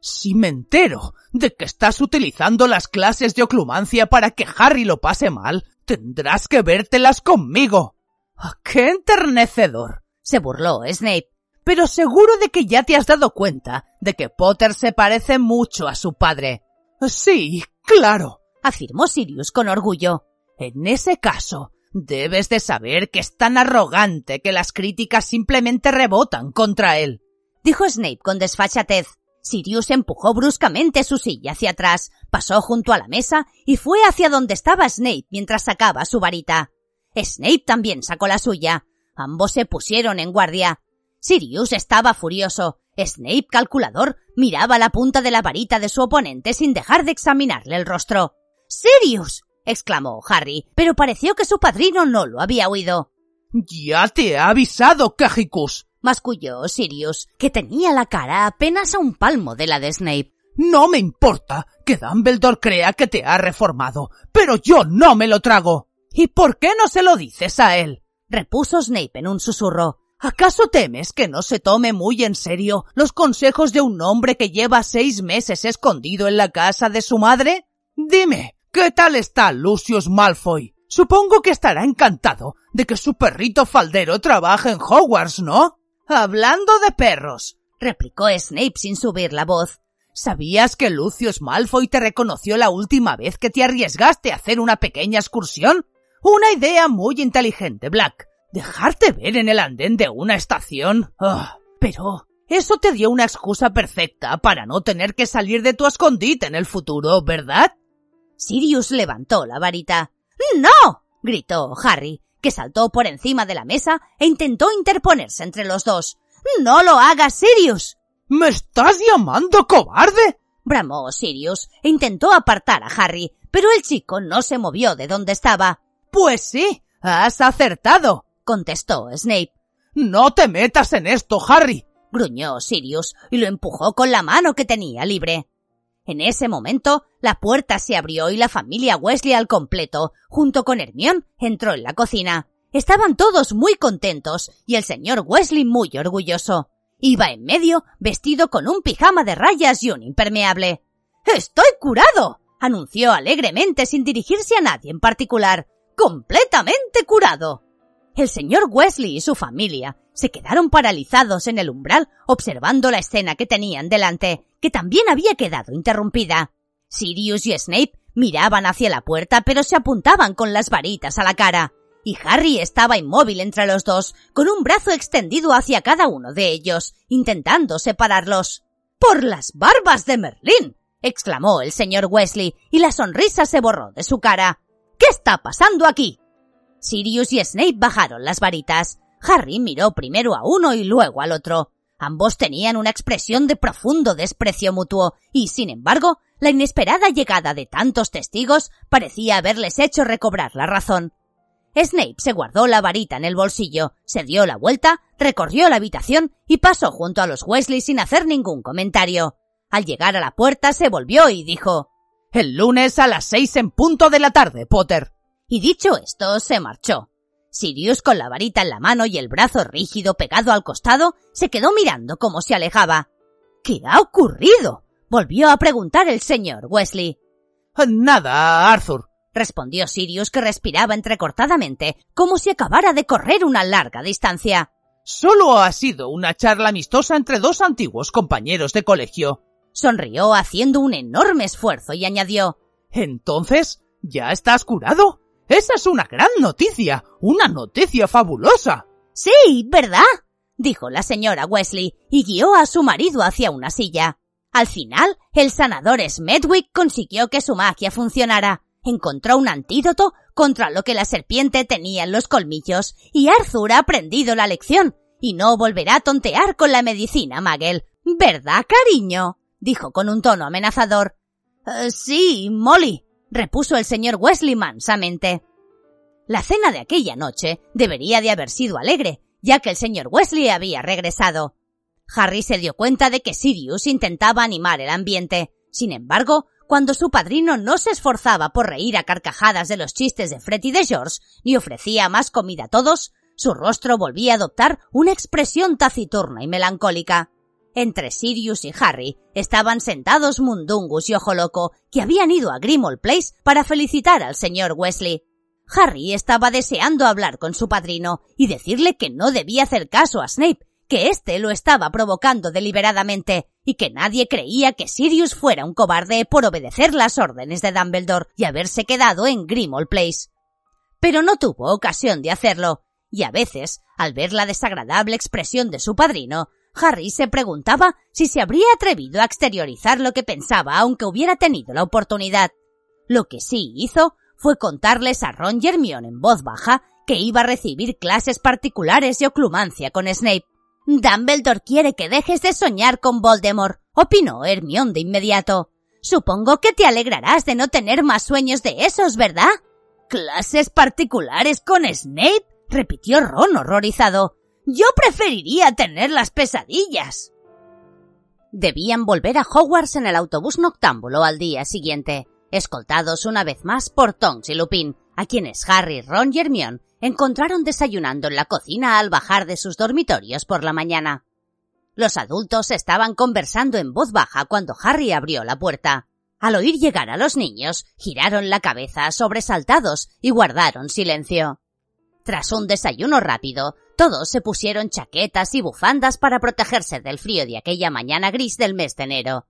Si me entero de que estás utilizando las clases de oclumancia para que Harry lo pase mal, tendrás que vértelas conmigo. ¡Ah, ¡Qué enternecedor! se burló Snape pero seguro de que ya te has dado cuenta de que Potter se parece mucho a su padre. Sí, claro, afirmó Sirius con orgullo. En ese caso, debes de saber que es tan arrogante que las críticas simplemente rebotan contra él, dijo Snape con desfachatez. Sirius empujó bruscamente su silla hacia atrás, pasó junto a la mesa y fue hacia donde estaba Snape mientras sacaba su varita. Snape también sacó la suya. Ambos se pusieron en guardia. Sirius estaba furioso. Snape, calculador, miraba la punta de la varita de su oponente sin dejar de examinarle el rostro. ¡Sirius! exclamó Harry, pero pareció que su padrino no lo había oído. Ya te he avisado, Cajicus, masculló Sirius, que tenía la cara apenas a un palmo de la de Snape. No me importa que Dumbledore crea que te ha reformado, pero yo no me lo trago. ¿Y por qué no se lo dices a él? repuso Snape en un susurro. ¿Acaso temes que no se tome muy en serio los consejos de un hombre que lleva seis meses escondido en la casa de su madre? Dime, ¿qué tal está Lucius Malfoy? Supongo que estará encantado de que su perrito faldero trabaje en Hogwarts, ¿no? Hablando de perros, replicó Snape sin subir la voz. ¿Sabías que Lucius Malfoy te reconoció la última vez que te arriesgaste a hacer una pequeña excursión? Una idea muy inteligente, Black. ¿Dejarte ver en el andén de una estación? Ah, pero eso te dio una excusa perfecta para no tener que salir de tu escondite en el futuro, ¿verdad? Sirius levantó la varita. ¡No! gritó Harry, que saltó por encima de la mesa e intentó interponerse entre los dos. ¡No lo hagas, Sirius! ¿Me estás llamando cobarde? bramó Sirius e intentó apartar a Harry, pero el chico no se movió de donde estaba. Pues sí, has acertado contestó Snape. No te metas en esto, Harry. gruñó Sirius y lo empujó con la mano que tenía libre. En ese momento, la puerta se abrió y la familia Wesley al completo, junto con Hermión, entró en la cocina. Estaban todos muy contentos y el señor Wesley muy orgulloso. Iba en medio, vestido con un pijama de rayas y un impermeable. Estoy curado, anunció alegremente sin dirigirse a nadie en particular. Completamente curado. El señor Wesley y su familia se quedaron paralizados en el umbral observando la escena que tenían delante, que también había quedado interrumpida. Sirius y Snape miraban hacia la puerta pero se apuntaban con las varitas a la cara, y Harry estaba inmóvil entre los dos, con un brazo extendido hacia cada uno de ellos, intentando separarlos. ¡Por las barbas de Merlín! exclamó el señor Wesley, y la sonrisa se borró de su cara. ¿Qué está pasando aquí? Sirius y Snape bajaron las varitas. Harry miró primero a uno y luego al otro. Ambos tenían una expresión de profundo desprecio mutuo, y sin embargo, la inesperada llegada de tantos testigos parecía haberles hecho recobrar la razón. Snape se guardó la varita en el bolsillo, se dio la vuelta, recorrió la habitación y pasó junto a los Wesley sin hacer ningún comentario. Al llegar a la puerta se volvió y dijo El lunes a las seis en punto de la tarde, Potter y dicho esto se marchó. Sirius con la varita en la mano y el brazo rígido pegado al costado se quedó mirando cómo se alejaba. ¿Qué ha ocurrido? volvió a preguntar el señor Wesley. Nada, Arthur, respondió Sirius que respiraba entrecortadamente, como si acabara de correr una larga distancia. Solo ha sido una charla amistosa entre dos antiguos compañeros de colegio. Sonrió haciendo un enorme esfuerzo y añadió Entonces, ¿ya estás curado? Esa es una gran noticia, una noticia fabulosa. Sí, ¿verdad? dijo la señora Wesley y guió a su marido hacia una silla. Al final, el sanador Smedwick consiguió que su magia funcionara. Encontró un antídoto contra lo que la serpiente tenía en los colmillos y Arthur ha aprendido la lección y no volverá a tontear con la medicina, Magel. ¿Verdad, cariño? dijo con un tono amenazador. Eh, sí, Molly, repuso el señor Wesley mansamente. La cena de aquella noche debería de haber sido alegre, ya que el señor Wesley había regresado. Harry se dio cuenta de que Sirius intentaba animar el ambiente. Sin embargo, cuando su padrino no se esforzaba por reír a carcajadas de los chistes de Fred y de George, ni ofrecía más comida a todos, su rostro volvía a adoptar una expresión taciturna y melancólica. Entre Sirius y Harry estaban sentados Mundungus y Ojo Loco, que habían ido a Grimmauld Place para felicitar al señor Wesley. Harry estaba deseando hablar con su padrino y decirle que no debía hacer caso a Snape, que éste lo estaba provocando deliberadamente y que nadie creía que Sirius fuera un cobarde por obedecer las órdenes de Dumbledore y haberse quedado en Grimmauld Place. Pero no tuvo ocasión de hacerlo, y a veces, al ver la desagradable expresión de su padrino, Harry se preguntaba si se habría atrevido a exteriorizar lo que pensaba aunque hubiera tenido la oportunidad. Lo que sí hizo fue contarles a Ron y Hermione en voz baja que iba a recibir clases particulares de oclumancia con Snape. Dumbledore quiere que dejes de soñar con Voldemort, opinó Hermione de inmediato. Supongo que te alegrarás de no tener más sueños de esos, ¿verdad? ¿Clases particulares con Snape? repitió Ron horrorizado. Yo preferiría tener las pesadillas. Debían volver a Hogwarts en el autobús noctámbulo al día siguiente escoltados una vez más por Tonks y Lupin, a quienes Harry, Ron y Hermione encontraron desayunando en la cocina al bajar de sus dormitorios por la mañana. Los adultos estaban conversando en voz baja cuando Harry abrió la puerta. Al oír llegar a los niños, giraron la cabeza sobresaltados y guardaron silencio. Tras un desayuno rápido, todos se pusieron chaquetas y bufandas para protegerse del frío de aquella mañana gris del mes de enero.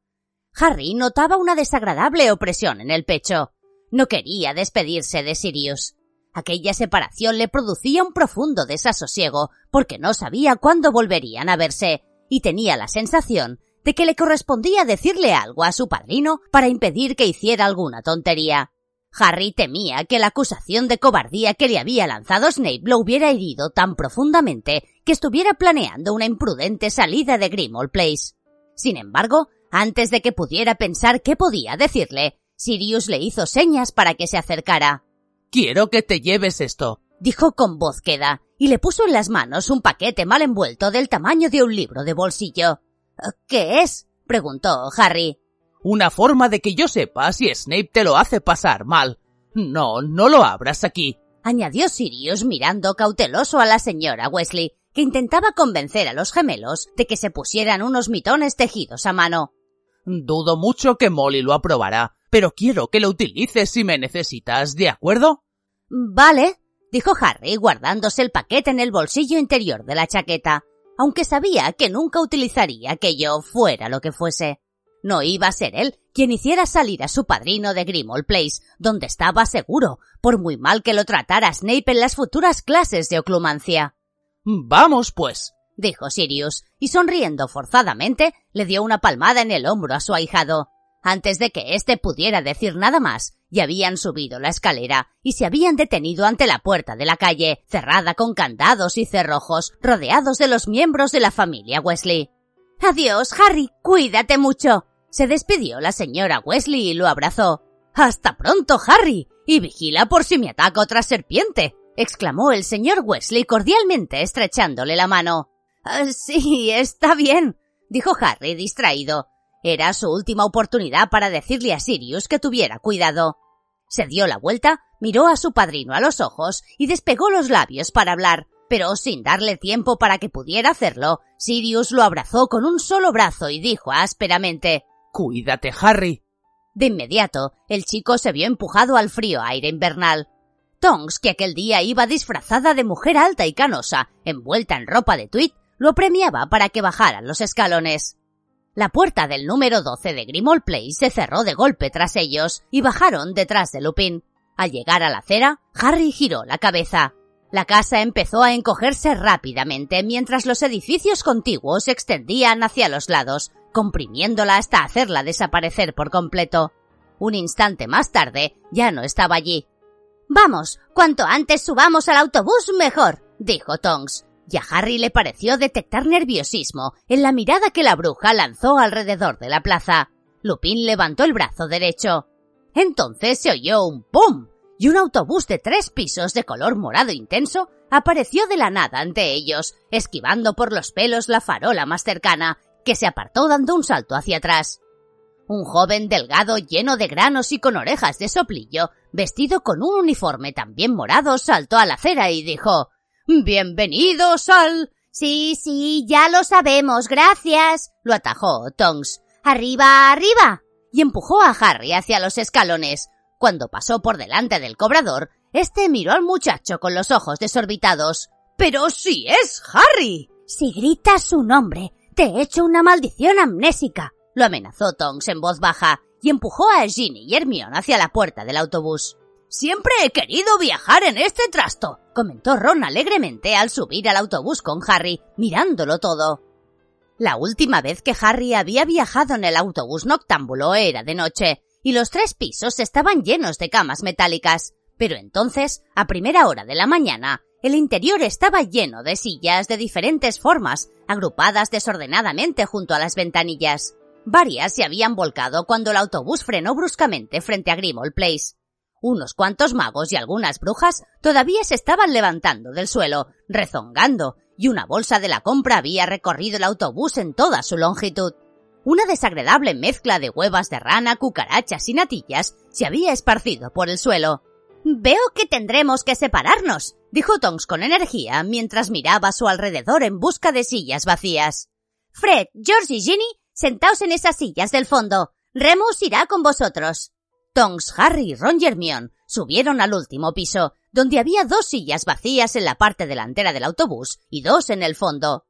Harry notaba una desagradable opresión en el pecho. No quería despedirse de Sirius. Aquella separación le producía un profundo desasosiego porque no sabía cuándo volverían a verse y tenía la sensación de que le correspondía decirle algo a su padrino para impedir que hiciera alguna tontería. Harry temía que la acusación de cobardía que le había lanzado Snape lo hubiera herido tan profundamente que estuviera planeando una imprudente salida de Grimmauld Place. Sin embargo, antes de que pudiera pensar qué podía decirle, Sirius le hizo señas para que se acercara. Quiero que te lleves esto, dijo con voz queda, y le puso en las manos un paquete mal envuelto del tamaño de un libro de bolsillo. ¿Qué es? preguntó Harry. Una forma de que yo sepa si Snape te lo hace pasar mal. No, no lo abras aquí, añadió Sirius mirando cauteloso a la señora Wesley, que intentaba convencer a los gemelos de que se pusieran unos mitones tejidos a mano. Dudo mucho que Molly lo aprobará, pero quiero que lo utilices si me necesitas, ¿de acuerdo? Vale, dijo Harry guardándose el paquete en el bolsillo interior de la chaqueta, aunque sabía que nunca utilizaría aquello fuera lo que fuese. No iba a ser él quien hiciera salir a su padrino de Grimmauld Place, donde estaba seguro, por muy mal que lo tratara Snape en las futuras clases de oclumancia. Vamos, pues, dijo Sirius, y sonriendo forzadamente le dio una palmada en el hombro a su ahijado. Antes de que éste pudiera decir nada más, ya habían subido la escalera y se habían detenido ante la puerta de la calle, cerrada con candados y cerrojos, rodeados de los miembros de la familia Wesley. Adiós, Harry, cuídate mucho. Se despidió la señora Wesley y lo abrazó. Hasta pronto, Harry, y vigila por si me ataca otra serpiente exclamó el señor Wesley cordialmente estrechándole la mano. Ah, sí, está bien, dijo Harry distraído. Era su última oportunidad para decirle a Sirius que tuviera cuidado. Se dio la vuelta, miró a su padrino a los ojos y despegó los labios para hablar, pero sin darle tiempo para que pudiera hacerlo, Sirius lo abrazó con un solo brazo y dijo ásperamente Cuídate, Harry. De inmediato, el chico se vio empujado al frío aire invernal. Tonks, que aquel día iba disfrazada de mujer alta y canosa, envuelta en ropa de tweed, lo premiaba para que bajaran los escalones. La puerta del número 12 de Grimald Place se cerró de golpe tras ellos y bajaron detrás de Lupin. Al llegar a la acera, Harry giró la cabeza. La casa empezó a encogerse rápidamente mientras los edificios contiguos se extendían hacia los lados, comprimiéndola hasta hacerla desaparecer por completo. Un instante más tarde ya no estaba allí. Vamos, cuanto antes subamos al autobús mejor, dijo Tonks y a Harry le pareció detectar nerviosismo en la mirada que la bruja lanzó alrededor de la plaza. Lupin levantó el brazo derecho. Entonces se oyó un ¡pum! Y un autobús de tres pisos de color morado intenso apareció de la nada ante ellos, esquivando por los pelos la farola más cercana, que se apartó dando un salto hacia atrás. Un joven delgado lleno de granos y con orejas de soplillo, vestido con un uniforme también morado, saltó a la acera y dijo Bienvenidos al... Sí, sí, ya lo sabemos, gracias. lo atajó Tonks. Arriba, arriba. y empujó a Harry hacia los escalones. Cuando pasó por delante del cobrador, este miró al muchacho con los ojos desorbitados. Pero si es Harry. Si gritas su nombre, te echo una maldición amnésica, lo amenazó Tonks en voz baja y empujó a Ginny y Hermione hacia la puerta del autobús. Siempre he querido viajar en este trasto, comentó Ron alegremente al subir al autobús con Harry, mirándolo todo. La última vez que Harry había viajado en el autobús noctámbulo era de noche, y los tres pisos estaban llenos de camas metálicas. Pero entonces, a primera hora de la mañana, el interior estaba lleno de sillas de diferentes formas, agrupadas desordenadamente junto a las ventanillas. Varias se habían volcado cuando el autobús frenó bruscamente frente a Grimald Place. Unos cuantos magos y algunas brujas todavía se estaban levantando del suelo, rezongando, y una bolsa de la compra había recorrido el autobús en toda su longitud. Una desagradable mezcla de huevas de rana, cucarachas y natillas se había esparcido por el suelo. Veo que tendremos que separarnos, dijo Tonks con energía mientras miraba a su alrededor en busca de sillas vacías. Fred, George y Ginny, sentaos en esas sillas del fondo. Remus irá con vosotros. Tonks, Harry, Ron y Hermione subieron al último piso, donde había dos sillas vacías en la parte delantera del autobús y dos en el fondo.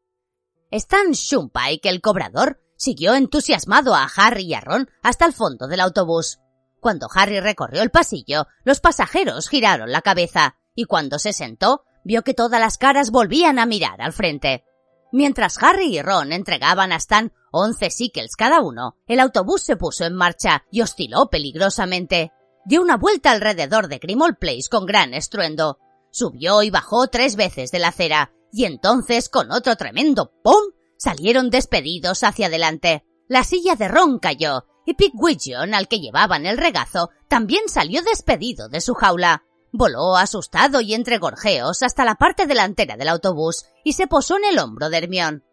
Stan Shumpike, el cobrador, siguió entusiasmado a Harry y a Ron hasta el fondo del autobús. Cuando Harry recorrió el pasillo, los pasajeros giraron la cabeza, y cuando se sentó, vio que todas las caras volvían a mirar al frente. Mientras Harry y Ron entregaban a Stan once sickles cada uno, el autobús se puso en marcha y osciló peligrosamente. Dio una vuelta alrededor de Grimald Place con gran estruendo. Subió y bajó tres veces de la acera, y entonces, con otro tremendo ¡pum!, salieron despedidos hacia adelante. La silla de Ron cayó, y Pigwidgeon, al que llevaban el regazo, también salió despedido de su jaula. Voló asustado y entre gorjeos hasta la parte delantera del autobús y se posó en el hombro de Hermión.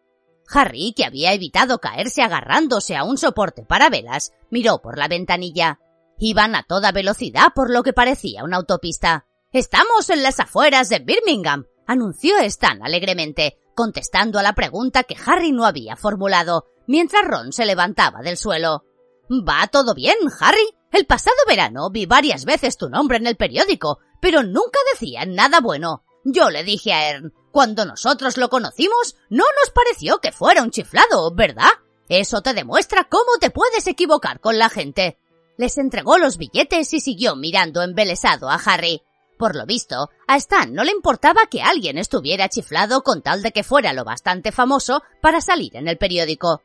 Harry, que había evitado caerse agarrándose a un soporte para velas, miró por la ventanilla. Iban a toda velocidad por lo que parecía una autopista. Estamos en las afueras de Birmingham, anunció Stan alegremente, contestando a la pregunta que Harry no había formulado, mientras Ron se levantaba del suelo. ¿Va todo bien, Harry? El pasado verano vi varias veces tu nombre en el periódico, pero nunca decía nada bueno. Yo le dije a Ern, cuando nosotros lo conocimos, no nos pareció que fuera un chiflado, ¿verdad? Eso te demuestra cómo te puedes equivocar con la gente. Les entregó los billetes y siguió mirando embelesado a Harry. Por lo visto, a Stan no le importaba que alguien estuviera chiflado con tal de que fuera lo bastante famoso para salir en el periódico.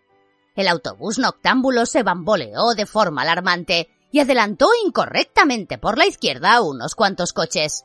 El autobús noctámbulo se bamboleó de forma alarmante y adelantó incorrectamente por la izquierda unos cuantos coches.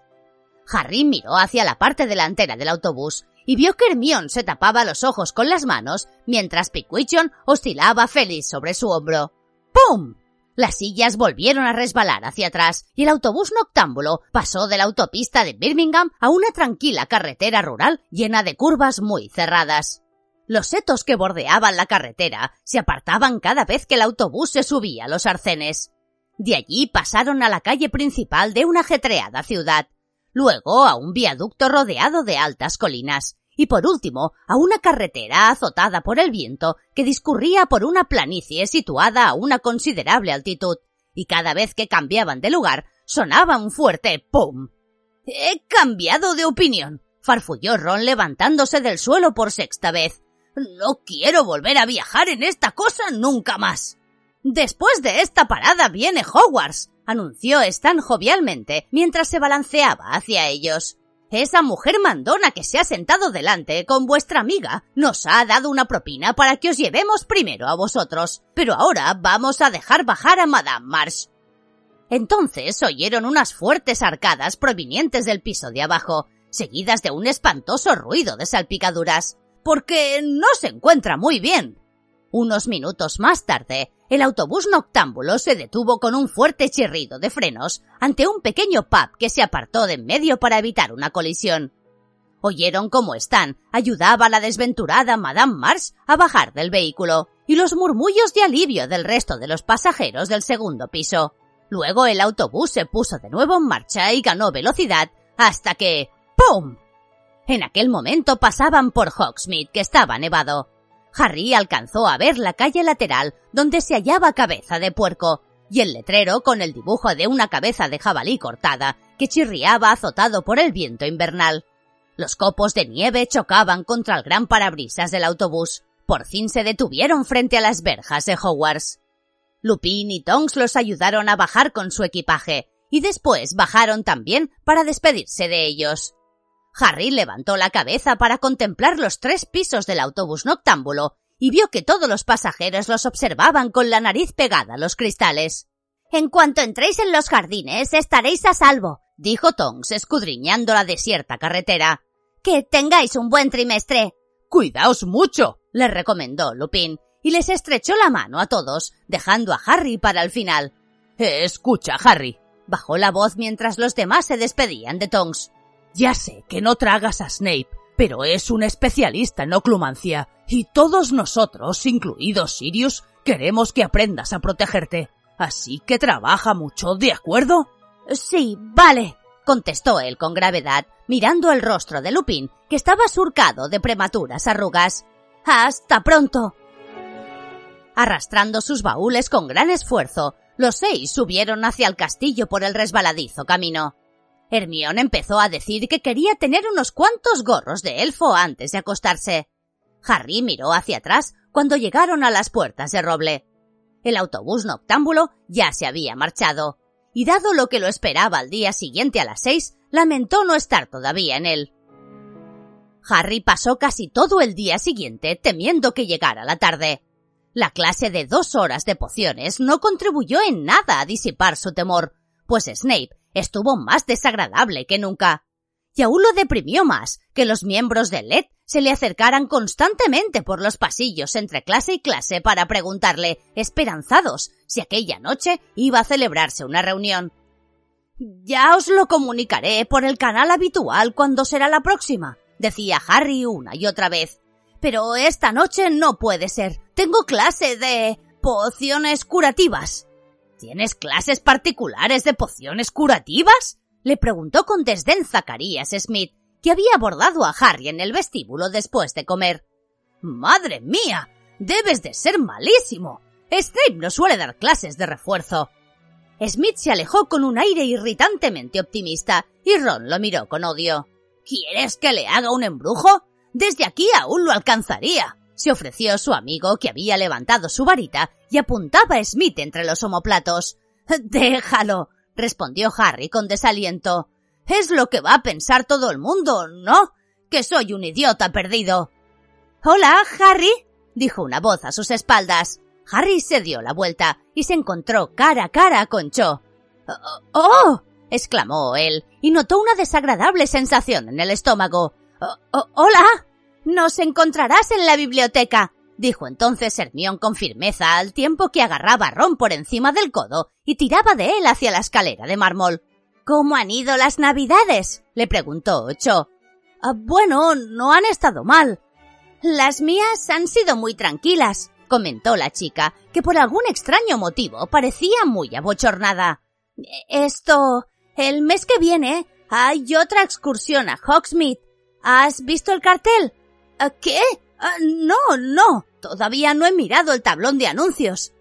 Harry miró hacia la parte delantera del autobús y vio que Hermione se tapaba los ojos con las manos mientras Pickwickion oscilaba feliz sobre su hombro. ¡Pum! Las sillas volvieron a resbalar hacia atrás y el autobús noctámbulo pasó de la autopista de Birmingham a una tranquila carretera rural llena de curvas muy cerradas. Los setos que bordeaban la carretera se apartaban cada vez que el autobús se subía a los arcenes. De allí pasaron a la calle principal de una ajetreada ciudad, luego a un viaducto rodeado de altas colinas, y por último a una carretera azotada por el viento que discurría por una planicie situada a una considerable altitud, y cada vez que cambiaban de lugar sonaba un fuerte ¡pum! He cambiado de opinión, farfulló Ron levantándose del suelo por sexta vez. No quiero volver a viajar en esta cosa nunca más. Después de esta parada viene Hogwarts, anunció Stan jovialmente mientras se balanceaba hacia ellos. Esa mujer mandona que se ha sentado delante con vuestra amiga nos ha dado una propina para que os llevemos primero a vosotros, pero ahora vamos a dejar bajar a Madame Marsh. Entonces oyeron unas fuertes arcadas provenientes del piso de abajo, seguidas de un espantoso ruido de salpicaduras, porque no se encuentra muy bien. Unos minutos más tarde, el autobús noctámbulo se detuvo con un fuerte chirrido de frenos ante un pequeño pub que se apartó de en medio para evitar una colisión. Oyeron cómo Stan ayudaba a la desventurada Madame Mars a bajar del vehículo y los murmullos de alivio del resto de los pasajeros del segundo piso. Luego el autobús se puso de nuevo en marcha y ganó velocidad hasta que ¡Pum! En aquel momento pasaban por Hogsmeade, que estaba nevado. Harry alcanzó a ver la calle lateral donde se hallaba cabeza de puerco y el letrero con el dibujo de una cabeza de jabalí cortada que chirriaba azotado por el viento invernal. Los copos de nieve chocaban contra el gran parabrisas del autobús. Por fin se detuvieron frente a las verjas de Hogwarts. Lupin y Tonks los ayudaron a bajar con su equipaje y después bajaron también para despedirse de ellos. Harry levantó la cabeza para contemplar los tres pisos del autobús noctámbulo y vio que todos los pasajeros los observaban con la nariz pegada a los cristales. En cuanto entréis en los jardines estaréis a salvo, dijo Tonks escudriñando la desierta carretera. Que tengáis un buen trimestre. Cuidaos mucho, le recomendó Lupin, y les estrechó la mano a todos, dejando a Harry para el final. escucha, Harry, bajó la voz mientras los demás se despedían de Tonks. Ya sé que no tragas a Snape, pero es un especialista en oclumancia, y todos nosotros, incluidos Sirius, queremos que aprendas a protegerte. Así que trabaja mucho, ¿de acuerdo? Sí, vale, contestó él con gravedad, mirando el rostro de Lupin, que estaba surcado de prematuras arrugas. Hasta pronto. Arrastrando sus baúles con gran esfuerzo, los seis subieron hacia el castillo por el resbaladizo camino. Hermione empezó a decir que quería tener unos cuantos gorros de elfo antes de acostarse. Harry miró hacia atrás cuando llegaron a las puertas de roble. El autobús noctámbulo ya se había marchado, y dado lo que lo esperaba al día siguiente a las seis, lamentó no estar todavía en él. Harry pasó casi todo el día siguiente temiendo que llegara la tarde. La clase de dos horas de pociones no contribuyó en nada a disipar su temor, pues Snape estuvo más desagradable que nunca. Y aún lo deprimió más que los miembros de LED se le acercaran constantemente por los pasillos entre clase y clase para preguntarle, esperanzados, si aquella noche iba a celebrarse una reunión. Ya os lo comunicaré por el canal habitual cuando será la próxima, decía Harry una y otra vez. Pero esta noche no puede ser. Tengo clase de pociones curativas. ¿Tienes clases particulares de pociones curativas? le preguntó con desdén Zacarías Smith, que había abordado a Harry en el vestíbulo después de comer. ¡Madre mía! Debes de ser malísimo. Snape no suele dar clases de refuerzo. Smith se alejó con un aire irritantemente optimista y Ron lo miró con odio. ¿Quieres que le haga un embrujo? Desde aquí aún lo alcanzaría se ofreció su amigo que había levantado su varita y apuntaba a Smith entre los omoplatos. Déjalo, respondió Harry con desaliento. Es lo que va a pensar todo el mundo, ¿no? Que soy un idiota perdido. Hola, Harry, dijo una voz a sus espaldas. Harry se dio la vuelta y se encontró cara a cara con Cho. ¡Oh! oh exclamó él y notó una desagradable sensación en el estómago. Oh, oh, ¡Hola! Nos encontrarás en la biblioteca, dijo entonces Hermión con firmeza al tiempo que agarraba a Ron por encima del codo y tiraba de él hacia la escalera de mármol. ¿Cómo han ido las navidades? le preguntó Cho. Ah, bueno, no han estado mal. Las mías han sido muy tranquilas, comentó la chica, que por algún extraño motivo parecía muy abochornada. Esto. el mes que viene hay otra excursión a Hogsmeade. ¿Has visto el cartel? ¿Qué? Ah, no, no. Todavía no he mirado el tablón de anuncios.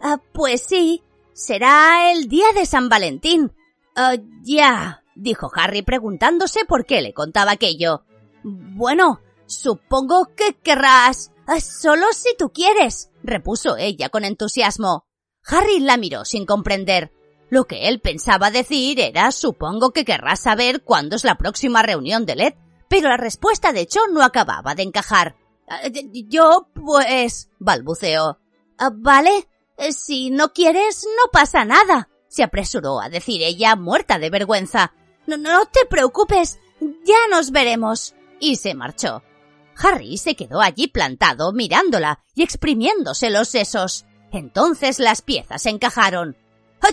Ah, pues sí. Será el día de San Valentín. Ah, ya, dijo Harry preguntándose por qué le contaba aquello. Bueno, supongo que querrás solo si tú quieres, repuso ella con entusiasmo. Harry la miró sin comprender. Lo que él pensaba decir era supongo que querrás saber cuándo es la próxima reunión de LED, pero la respuesta de Cho no acababa de encajar. Ah, yo, pues, balbuceó. Ah, vale, eh, si no quieres, no pasa nada, se apresuró a decir ella muerta de vergüenza. No, no te preocupes, ya nos veremos. Y se marchó. Harry se quedó allí plantado mirándola y exprimiéndose los sesos. Entonces las piezas encajaron.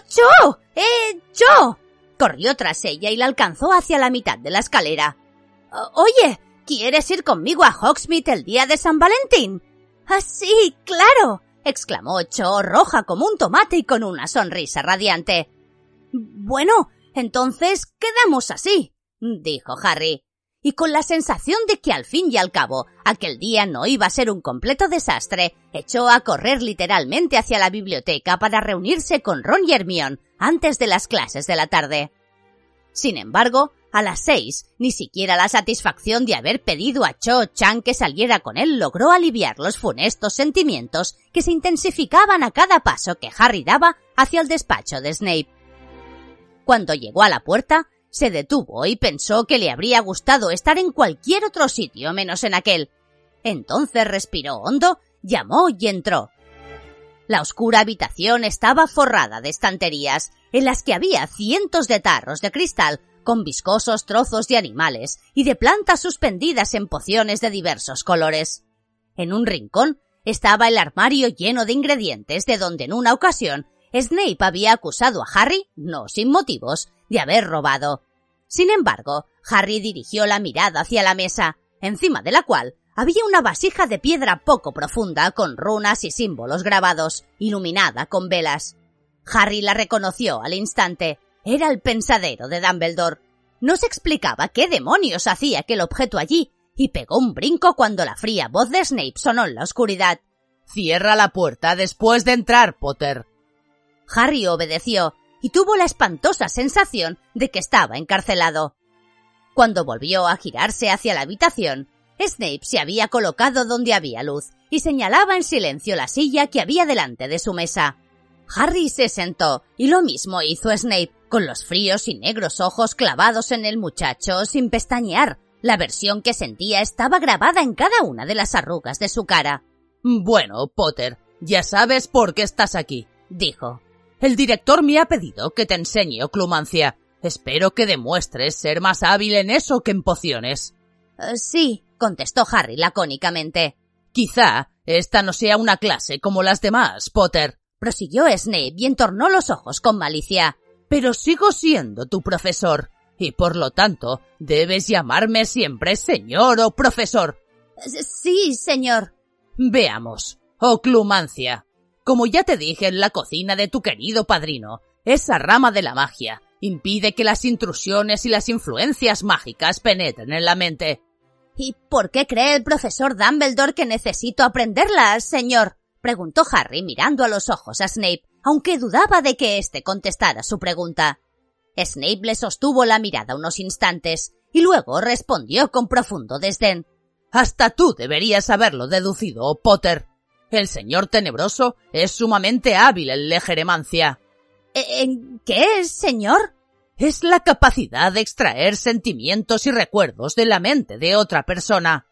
¡Cho! ¡Eh, Cho! Corrió tras ella y la alcanzó hacia la mitad de la escalera. Oye, ¿quieres ir conmigo a Hogsmeade el día de San Valentín? Ah, sí, claro, exclamó Cho, roja como un tomate y con una sonrisa radiante. Bueno, entonces quedamos así, dijo Harry y con la sensación de que al fin y al cabo aquel día no iba a ser un completo desastre, echó a correr literalmente hacia la biblioteca para reunirse con Ron y Hermione antes de las clases de la tarde. Sin embargo, a las seis, ni siquiera la satisfacción de haber pedido a Cho Chang que saliera con él logró aliviar los funestos sentimientos que se intensificaban a cada paso que Harry daba hacia el despacho de Snape. Cuando llegó a la puerta, se detuvo y pensó que le habría gustado estar en cualquier otro sitio menos en aquel. Entonces respiró hondo, llamó y entró. La oscura habitación estaba forrada de estanterías, en las que había cientos de tarros de cristal con viscosos trozos de animales y de plantas suspendidas en pociones de diversos colores. En un rincón estaba el armario lleno de ingredientes de donde en una ocasión Snape había acusado a Harry, no sin motivos, de haber robado. Sin embargo, Harry dirigió la mirada hacia la mesa, encima de la cual había una vasija de piedra poco profunda con runas y símbolos grabados, iluminada con velas. Harry la reconoció al instante. Era el pensadero de Dumbledore. No se explicaba qué demonios hacía aquel objeto allí, y pegó un brinco cuando la fría voz de Snape sonó en la oscuridad. Cierra la puerta después de entrar, Potter. Harry obedeció y tuvo la espantosa sensación de que estaba encarcelado. Cuando volvió a girarse hacia la habitación, Snape se había colocado donde había luz y señalaba en silencio la silla que había delante de su mesa. Harry se sentó y lo mismo hizo Snape, con los fríos y negros ojos clavados en el muchacho sin pestañear. La versión que sentía estaba grabada en cada una de las arrugas de su cara. Bueno, Potter, ya sabes por qué estás aquí, dijo. El director me ha pedido que te enseñe oclumancia. Espero que demuestres ser más hábil en eso que en pociones. Eh, sí, contestó Harry lacónicamente. Quizá esta no sea una clase como las demás, Potter. Prosiguió Snape y entornó los ojos con malicia. Pero sigo siendo tu profesor, y por lo tanto debes llamarme siempre señor o profesor. Sí, señor. Veamos. Oclumancia. Como ya te dije en la cocina de tu querido padrino, esa rama de la magia impide que las intrusiones y las influencias mágicas penetren en la mente. ¿Y por qué cree el profesor Dumbledore que necesito aprenderlas, señor? preguntó Harry mirando a los ojos a Snape, aunque dudaba de que éste contestara su pregunta. Snape le sostuvo la mirada unos instantes y luego respondió con profundo desdén. Hasta tú deberías haberlo deducido, Potter. El señor tenebroso es sumamente hábil en legeremancia. ¿E-, ¿En qué es, señor? Es la capacidad de extraer sentimientos y recuerdos de la mente de otra persona.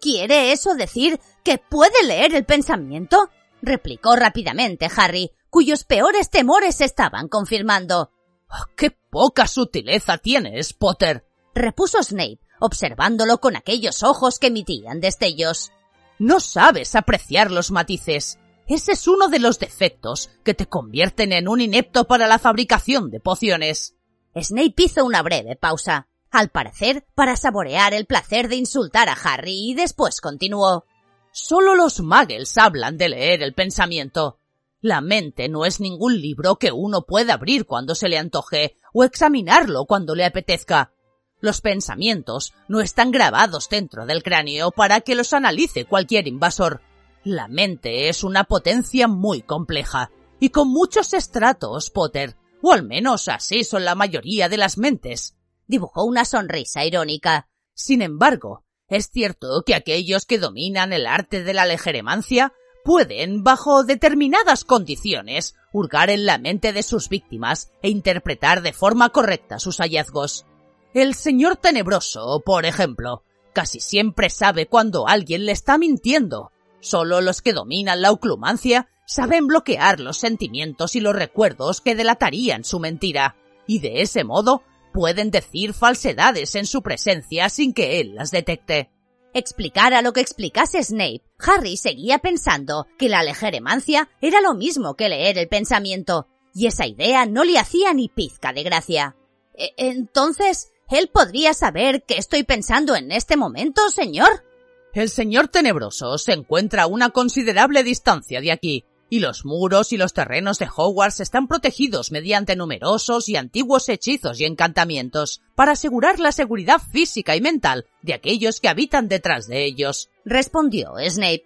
¿Quiere eso decir que puede leer el pensamiento? replicó rápidamente Harry, cuyos peores temores se estaban confirmando. Oh, ¡Qué poca sutileza tienes, Potter! repuso Snape, observándolo con aquellos ojos que emitían destellos. No sabes apreciar los matices. Ese es uno de los defectos que te convierten en un inepto para la fabricación de pociones. Snape hizo una breve pausa, al parecer para saborear el placer de insultar a Harry y después continuó. Solo los muggles hablan de leer el pensamiento. La mente no es ningún libro que uno pueda abrir cuando se le antoje o examinarlo cuando le apetezca. Los pensamientos no están grabados dentro del cráneo para que los analice cualquier invasor. La mente es una potencia muy compleja y con muchos estratos, Potter, o al menos así son la mayoría de las mentes. Dibujó una sonrisa irónica. Sin embargo, Es cierto que aquellos que dominan el arte de la legeremancia pueden, bajo determinadas condiciones, hurgar en la mente de sus víctimas e interpretar de forma correcta sus hallazgos. El señor tenebroso, por ejemplo, casi siempre sabe cuando alguien le está mintiendo. Solo los que dominan la oclumancia saben bloquear los sentimientos y los recuerdos que delatarían su mentira, y de ese modo pueden decir falsedades en su presencia sin que él las detecte. Explicara lo que explicase Snape, Harry seguía pensando que la legeremancia era lo mismo que leer el pensamiento, y esa idea no le hacía ni pizca de gracia. E, entonces, ¿él podría saber qué estoy pensando en este momento, señor? El señor tenebroso se encuentra a una considerable distancia de aquí, y los muros y los terrenos de Hogwarts están protegidos mediante numerosos y antiguos hechizos y encantamientos para asegurar la seguridad física y mental de aquellos que habitan detrás de ellos, respondió Snape.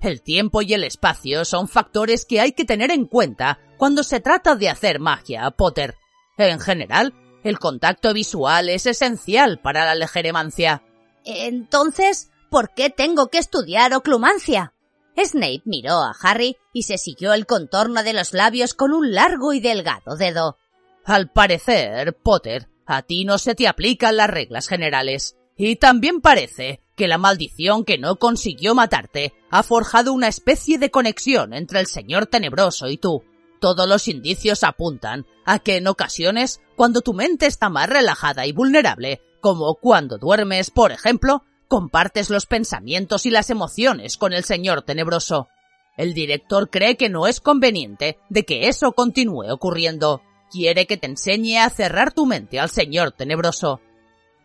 El tiempo y el espacio son factores que hay que tener en cuenta cuando se trata de hacer magia, Potter. En general, el contacto visual es esencial para la legeremancia. Entonces, ¿por qué tengo que estudiar oclumancia? Snape miró a Harry y se siguió el contorno de los labios con un largo y delgado dedo. Al parecer, Potter, a ti no se te aplican las reglas generales. Y también parece que la maldición que no consiguió matarte ha forjado una especie de conexión entre el señor tenebroso y tú. Todos los indicios apuntan a que en ocasiones, cuando tu mente está más relajada y vulnerable, como cuando duermes, por ejemplo, compartes los pensamientos y las emociones con el señor tenebroso. El director cree que no es conveniente de que eso continúe ocurriendo. Quiere que te enseñe a cerrar tu mente al señor tenebroso.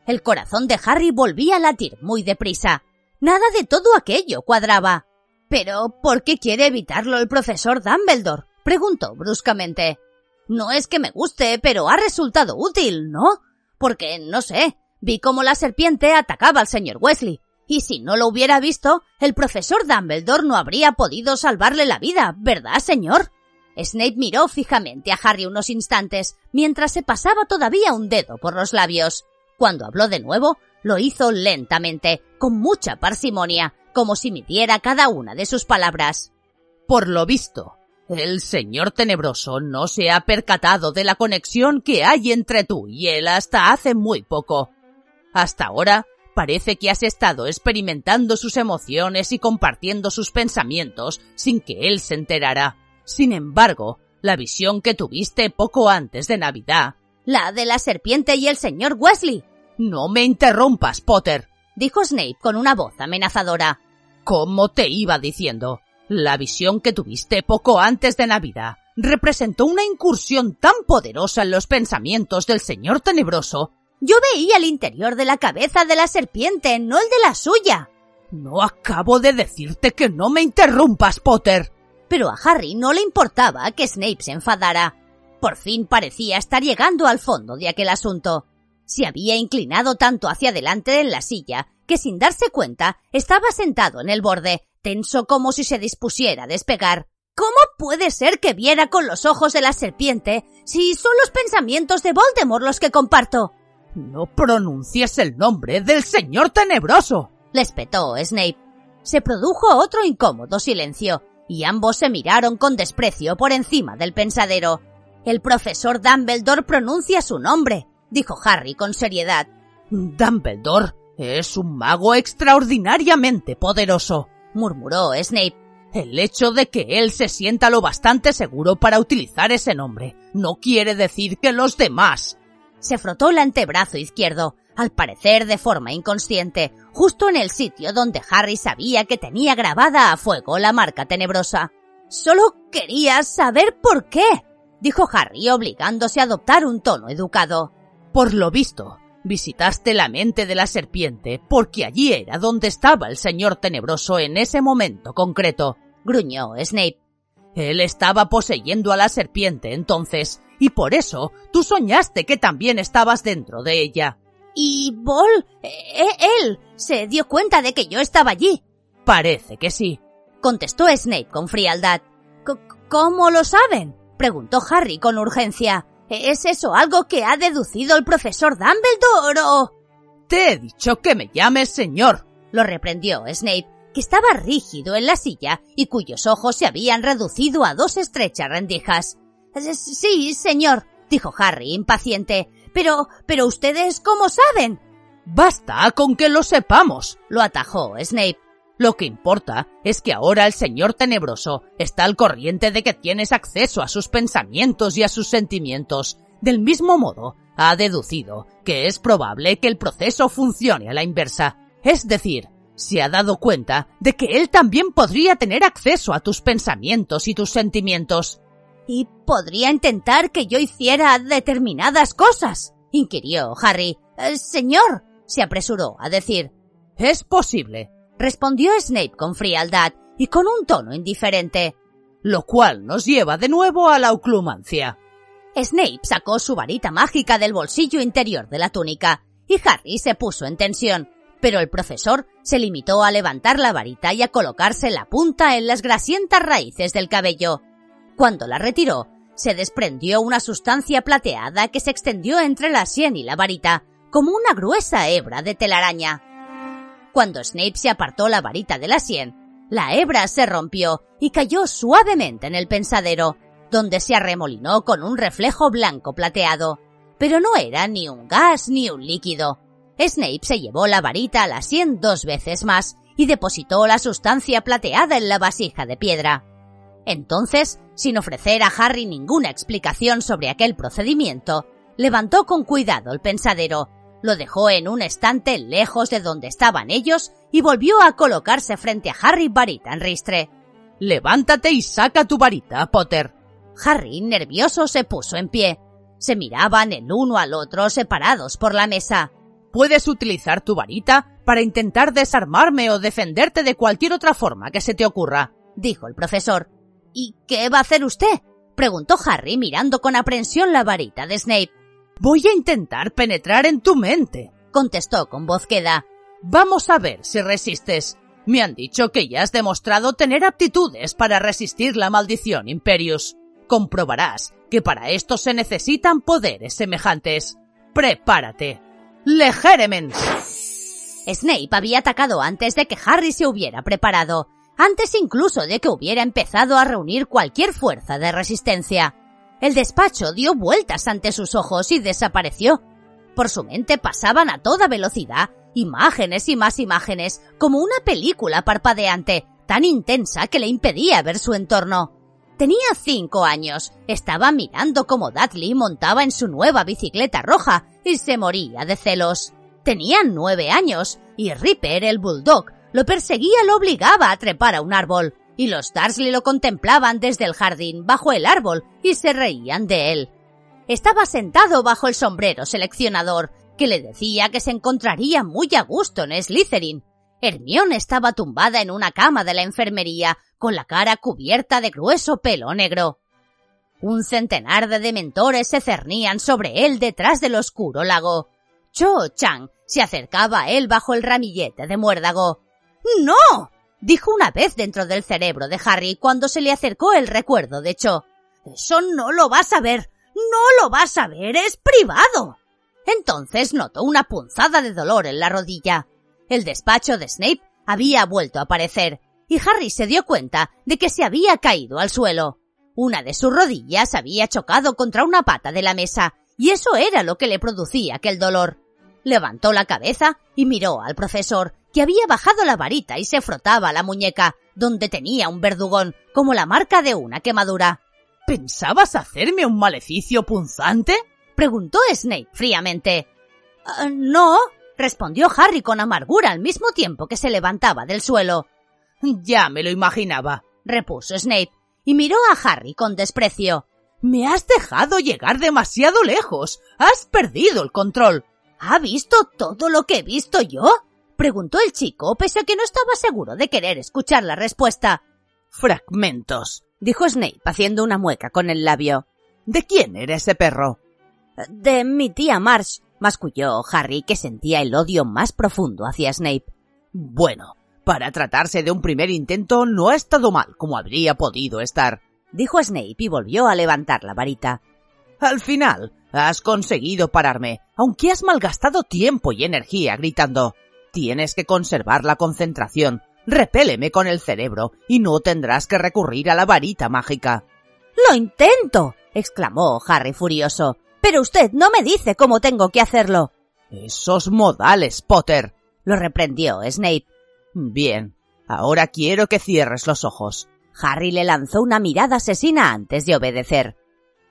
El corazón de Harry volvía a latir muy deprisa. Nada de todo aquello cuadraba. Pero, ¿por qué quiere evitarlo el profesor Dumbledore? preguntó bruscamente. No es que me guste, pero ha resultado útil, ¿no? Porque, no sé, Vi cómo la serpiente atacaba al señor Wesley, y si no lo hubiera visto, el profesor Dumbledore no habría podido salvarle la vida, ¿verdad, señor? Snape miró fijamente a Harry unos instantes, mientras se pasaba todavía un dedo por los labios. Cuando habló de nuevo, lo hizo lentamente, con mucha parsimonia, como si midiera cada una de sus palabras. Por lo visto, el señor tenebroso no se ha percatado de la conexión que hay entre tú y él hasta hace muy poco. Hasta ahora, parece que has estado experimentando sus emociones y compartiendo sus pensamientos sin que él se enterara. Sin embargo, la visión que tuviste poco antes de Navidad. La de la serpiente y el señor Wesley. No me interrumpas, Potter, dijo Snape con una voz amenazadora. Como te iba diciendo, la visión que tuviste poco antes de Navidad representó una incursión tan poderosa en los pensamientos del señor tenebroso yo veía el interior de la cabeza de la serpiente, no el de la suya. No acabo de decirte que no me interrumpas, Potter. Pero a Harry no le importaba que Snape se enfadara. Por fin parecía estar llegando al fondo de aquel asunto. Se había inclinado tanto hacia adelante en la silla que sin darse cuenta estaba sentado en el borde, tenso como si se dispusiera a despegar. ¿Cómo puede ser que viera con los ojos de la serpiente si son los pensamientos de Voldemort los que comparto? No pronuncies el nombre del señor tenebroso. le espetó Snape. Se produjo otro incómodo silencio, y ambos se miraron con desprecio por encima del pensadero. El profesor Dumbledore pronuncia su nombre, dijo Harry con seriedad. Dumbledore es un mago extraordinariamente poderoso, murmuró Snape. El hecho de que él se sienta lo bastante seguro para utilizar ese nombre no quiere decir que los demás se frotó el antebrazo izquierdo, al parecer de forma inconsciente, justo en el sitio donde Harry sabía que tenía grabada a fuego la marca tenebrosa. Solo quería saber por qué, dijo Harry obligándose a adoptar un tono educado. Por lo visto, visitaste la mente de la serpiente porque allí era donde estaba el señor tenebroso en ese momento concreto, gruñó Snape. Él estaba poseyendo a la serpiente entonces, y por eso tú soñaste que también estabas dentro de ella. ¿Y Bol? E, él se dio cuenta de que yo estaba allí. Parece que sí, contestó Snape con frialdad. ¿Cómo lo saben? preguntó Harry con urgencia. ¿Es eso algo que ha deducido el profesor Dumbledore o...? Te he dicho que me llames señor, lo reprendió Snape, que estaba rígido en la silla y cuyos ojos se habían reducido a dos estrechas rendijas. Sí, señor, dijo Harry, impaciente. Pero, pero ustedes cómo saben. Basta con que lo sepamos, lo atajó Snape. Lo que importa es que ahora el señor tenebroso está al corriente de que tienes acceso a sus pensamientos y a sus sentimientos. Del mismo modo, ha deducido que es probable que el proceso funcione a la inversa. Es decir, se ha dado cuenta de que él también podría tener acceso a tus pensamientos y tus sentimientos. ¿Y podría intentar que yo hiciera determinadas cosas? inquirió Harry. Eh, señor, se apresuró a decir. Es posible, respondió Snape con frialdad y con un tono indiferente. Lo cual nos lleva de nuevo a la oclumancia. Snape sacó su varita mágica del bolsillo interior de la túnica y Harry se puso en tensión, pero el profesor se limitó a levantar la varita y a colocarse la punta en las grasientas raíces del cabello. Cuando la retiró, se desprendió una sustancia plateada que se extendió entre la sien y la varita, como una gruesa hebra de telaraña. Cuando Snape se apartó la varita de la sien, la hebra se rompió y cayó suavemente en el pensadero, donde se arremolinó con un reflejo blanco plateado. Pero no era ni un gas ni un líquido. Snape se llevó la varita a la sien dos veces más y depositó la sustancia plateada en la vasija de piedra. Entonces, sin ofrecer a Harry ninguna explicación sobre aquel procedimiento, levantó con cuidado el pensadero lo dejó en un estante lejos de donde estaban ellos y volvió a colocarse frente a Harry varita en ristre. Levántate y saca tu varita, Potter. Harry, nervioso, se puso en pie. Se miraban el uno al otro separados por la mesa. Puedes utilizar tu varita para intentar desarmarme o defenderte de cualquier otra forma que se te ocurra, dijo el profesor. ¿Y qué va a hacer usted? preguntó Harry mirando con aprensión la varita de Snape. Voy a intentar penetrar en tu mente, contestó con voz queda. Vamos a ver si resistes. Me han dicho que ya has demostrado tener aptitudes para resistir la maldición, Imperius. Comprobarás que para esto se necesitan poderes semejantes. Prepárate. Legeremens. Snape había atacado antes de que Harry se hubiera preparado, antes incluso de que hubiera empezado a reunir cualquier fuerza de resistencia. El despacho dio vueltas ante sus ojos y desapareció. Por su mente pasaban a toda velocidad imágenes y más imágenes, como una película parpadeante, tan intensa que le impedía ver su entorno. Tenía cinco años, estaba mirando cómo Dudley montaba en su nueva bicicleta roja y se moría de celos. Tenía nueve años y Ripper, el bulldog, lo perseguía lo obligaba a trepar a un árbol y los Dursley lo contemplaban desde el jardín bajo el árbol y se reían de él. Estaba sentado bajo el sombrero seleccionador, que le decía que se encontraría muy a gusto en Slytherin. Hermione estaba tumbada en una cama de la enfermería, con la cara cubierta de grueso pelo negro. Un centenar de dementores se cernían sobre él detrás del oscuro lago. Cho Chang se acercaba a él bajo el ramillete de muérdago. ¡No! dijo una vez dentro del cerebro de Harry cuando se le acercó el recuerdo de Cho. Eso no lo vas a ver. No lo vas a ver. Es privado. Entonces notó una punzada de dolor en la rodilla. El despacho de Snape había vuelto a aparecer, y Harry se dio cuenta de que se había caído al suelo. Una de sus rodillas había chocado contra una pata de la mesa, y eso era lo que le producía aquel dolor. Levantó la cabeza y miró al profesor, que había bajado la varita y se frotaba la muñeca, donde tenía un verdugón, como la marca de una quemadura. ¿Pensabas hacerme un maleficio punzante? preguntó Snape fríamente. Ah, no, respondió Harry con amargura al mismo tiempo que se levantaba del suelo. Ya me lo imaginaba, repuso Snape, y miró a Harry con desprecio. Me has dejado llegar demasiado lejos. Has perdido el control. ¿Ha visto todo lo que he visto yo? Preguntó el chico, pese a que no estaba seguro de querer escuchar la respuesta. Fragmentos, dijo Snape haciendo una mueca con el labio. ¿De quién era ese perro? De mi tía Marsh, masculló Harry, que sentía el odio más profundo hacia Snape. Bueno, para tratarse de un primer intento no ha estado mal como habría podido estar, dijo Snape y volvió a levantar la varita. Al final, has conseguido pararme, aunque has malgastado tiempo y energía gritando. Tienes que conservar la concentración. Repéleme con el cerebro y no tendrás que recurrir a la varita mágica. Lo intento, exclamó Harry furioso. Pero usted no me dice cómo tengo que hacerlo. Esos modales, Potter. lo reprendió Snape. Bien, ahora quiero que cierres los ojos. Harry le lanzó una mirada asesina antes de obedecer.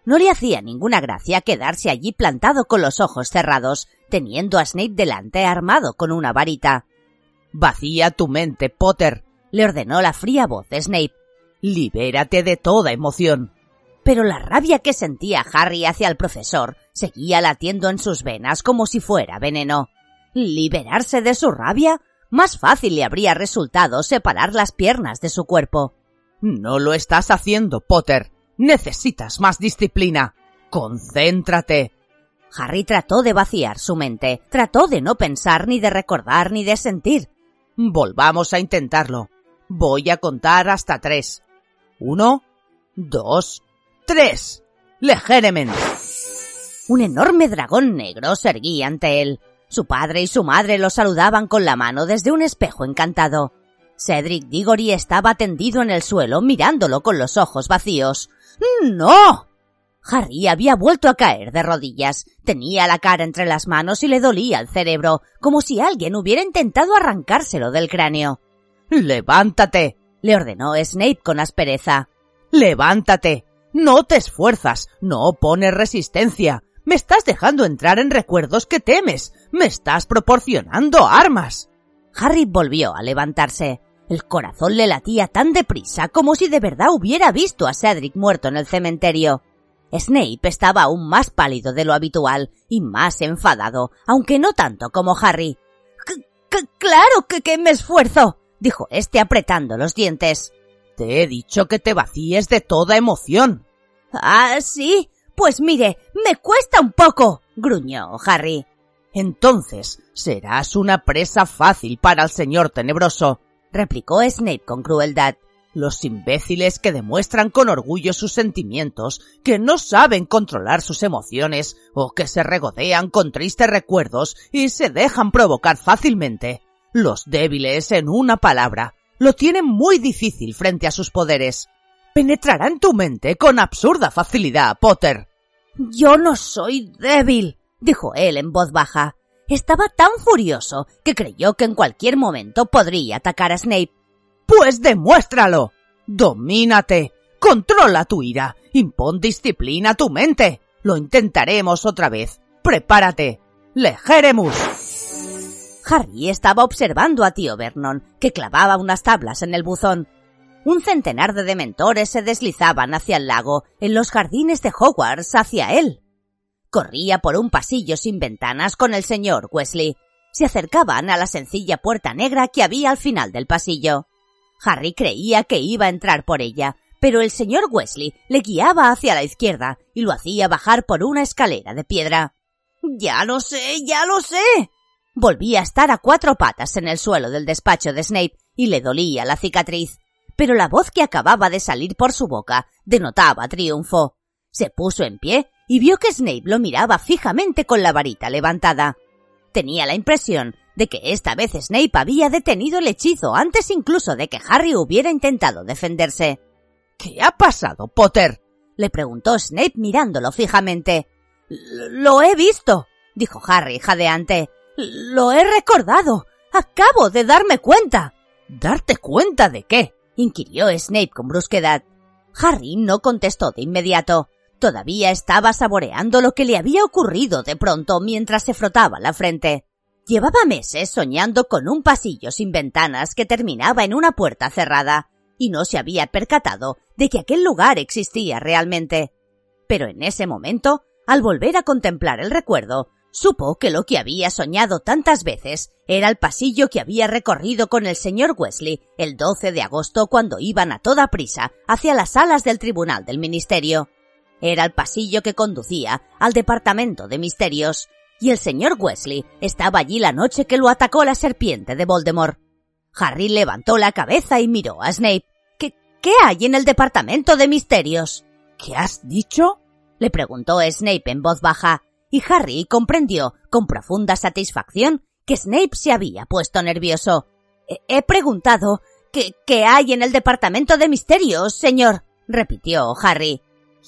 No le hacía ninguna gracia quedarse allí plantado con los ojos cerrados, teniendo a Snape delante armado con una varita. Vacía tu mente, Potter, le ordenó la fría voz de Snape. Libérate de toda emoción. Pero la rabia que sentía Harry hacia el profesor seguía latiendo en sus venas como si fuera veneno. ¿Liberarse de su rabia? Más fácil le habría resultado separar las piernas de su cuerpo. No lo estás haciendo, Potter. Necesitas más disciplina. Concéntrate. Harry trató de vaciar su mente, trató de no pensar ni de recordar ni de sentir. Volvamos a intentarlo. Voy a contar hasta tres. Uno, dos, tres. Legérement. Un enorme dragón negro se erguía ante él. Su padre y su madre lo saludaban con la mano desde un espejo encantado. Cedric Diggory estaba tendido en el suelo mirándolo con los ojos vacíos. ¡No! Harry había vuelto a caer de rodillas. Tenía la cara entre las manos y le dolía el cerebro, como si alguien hubiera intentado arrancárselo del cráneo. Levántate, le ordenó Snape con aspereza. Levántate. No te esfuerzas, no pones resistencia. Me estás dejando entrar en recuerdos que temes. Me estás proporcionando armas. Harry volvió a levantarse. El corazón le latía tan deprisa como si de verdad hubiera visto a Cedric muerto en el cementerio. Snape estaba aún más pálido de lo habitual y más enfadado, aunque no tanto como Harry. claro que, que me esfuerzo, dijo este apretando los dientes. Te he dicho que te vacíes de toda emoción. Ah, sí. Pues mire, me cuesta un poco, gruñó Harry. Entonces serás una presa fácil para el señor tenebroso, replicó Snape con crueldad. Los imbéciles que demuestran con orgullo sus sentimientos, que no saben controlar sus emociones o que se regodean con tristes recuerdos y se dejan provocar fácilmente. Los débiles, en una palabra, lo tienen muy difícil frente a sus poderes. Penetrará en tu mente con absurda facilidad, Potter. Yo no soy débil, dijo él en voz baja. Estaba tan furioso que creyó que en cualquier momento podría atacar a Snape. Pues demuéstralo. Domínate. Controla tu ira. Impon disciplina a tu mente. Lo intentaremos otra vez. Prepárate. Legeremus. Harry estaba observando a tío Vernon, que clavaba unas tablas en el buzón. Un centenar de dementores se deslizaban hacia el lago, en los jardines de Hogwarts, hacia él. Corría por un pasillo sin ventanas con el señor Wesley. Se acercaban a la sencilla puerta negra que había al final del pasillo. Harry creía que iba a entrar por ella, pero el señor Wesley le guiaba hacia la izquierda y lo hacía bajar por una escalera de piedra. Ya lo sé, ya lo sé. Volvía a estar a cuatro patas en el suelo del despacho de Snape y le dolía la cicatriz. Pero la voz que acababa de salir por su boca denotaba triunfo. Se puso en pie y vio que Snape lo miraba fijamente con la varita levantada. Tenía la impresión de que esta vez Snape había detenido el hechizo antes incluso de que Harry hubiera intentado defenderse. ¿Qué ha pasado, Potter? le preguntó Snape mirándolo fijamente. Lo he visto, dijo Harry jadeante. Lo he recordado. Acabo de darme cuenta. ¿Darte cuenta de qué? inquirió Snape con brusquedad. Harry no contestó de inmediato. Todavía estaba saboreando lo que le había ocurrido de pronto mientras se frotaba la frente. Llevaba meses soñando con un pasillo sin ventanas que terminaba en una puerta cerrada, y no se había percatado de que aquel lugar existía realmente. Pero en ese momento, al volver a contemplar el recuerdo, supo que lo que había soñado tantas veces era el pasillo que había recorrido con el señor Wesley el 12 de agosto cuando iban a toda prisa hacia las salas del Tribunal del Ministerio. Era el pasillo que conducía al Departamento de Misterios, y el señor Wesley estaba allí la noche que lo atacó la serpiente de Voldemort. Harry levantó la cabeza y miró a Snape. ¿Qué, qué hay en el departamento de misterios? ¿Qué has dicho? le preguntó Snape en voz baja, y Harry comprendió con profunda satisfacción que Snape se había puesto nervioso. He preguntado ¿qué, ¿qué hay en el departamento de misterios, señor? repitió Harry.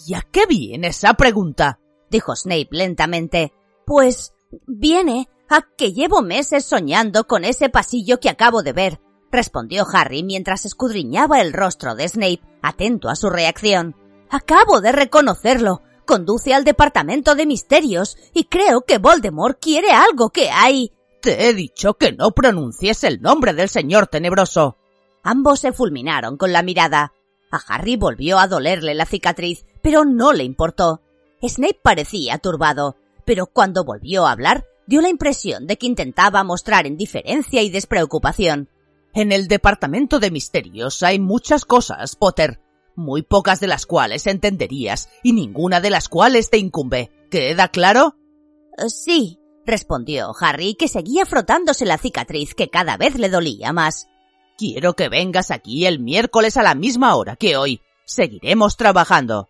¿Y a qué viene esa pregunta? dijo Snape lentamente. Pues viene a que llevo meses soñando con ese pasillo que acabo de ver, respondió Harry mientras escudriñaba el rostro de Snape, atento a su reacción. Acabo de reconocerlo. Conduce al departamento de misterios y creo que Voldemort quiere algo que hay. Te he dicho que no pronuncies el nombre del señor tenebroso. Ambos se fulminaron con la mirada. A Harry volvió a dolerle la cicatriz, pero no le importó. Snape parecía turbado, pero cuando volvió a hablar dio la impresión de que intentaba mostrar indiferencia y despreocupación. En el departamento de misterios hay muchas cosas, Potter, muy pocas de las cuales entenderías y ninguna de las cuales te incumbe. ¿Queda claro? Eh, sí, respondió Harry, que seguía frotándose la cicatriz que cada vez le dolía más. Quiero que vengas aquí el miércoles a la misma hora que hoy. Seguiremos trabajando.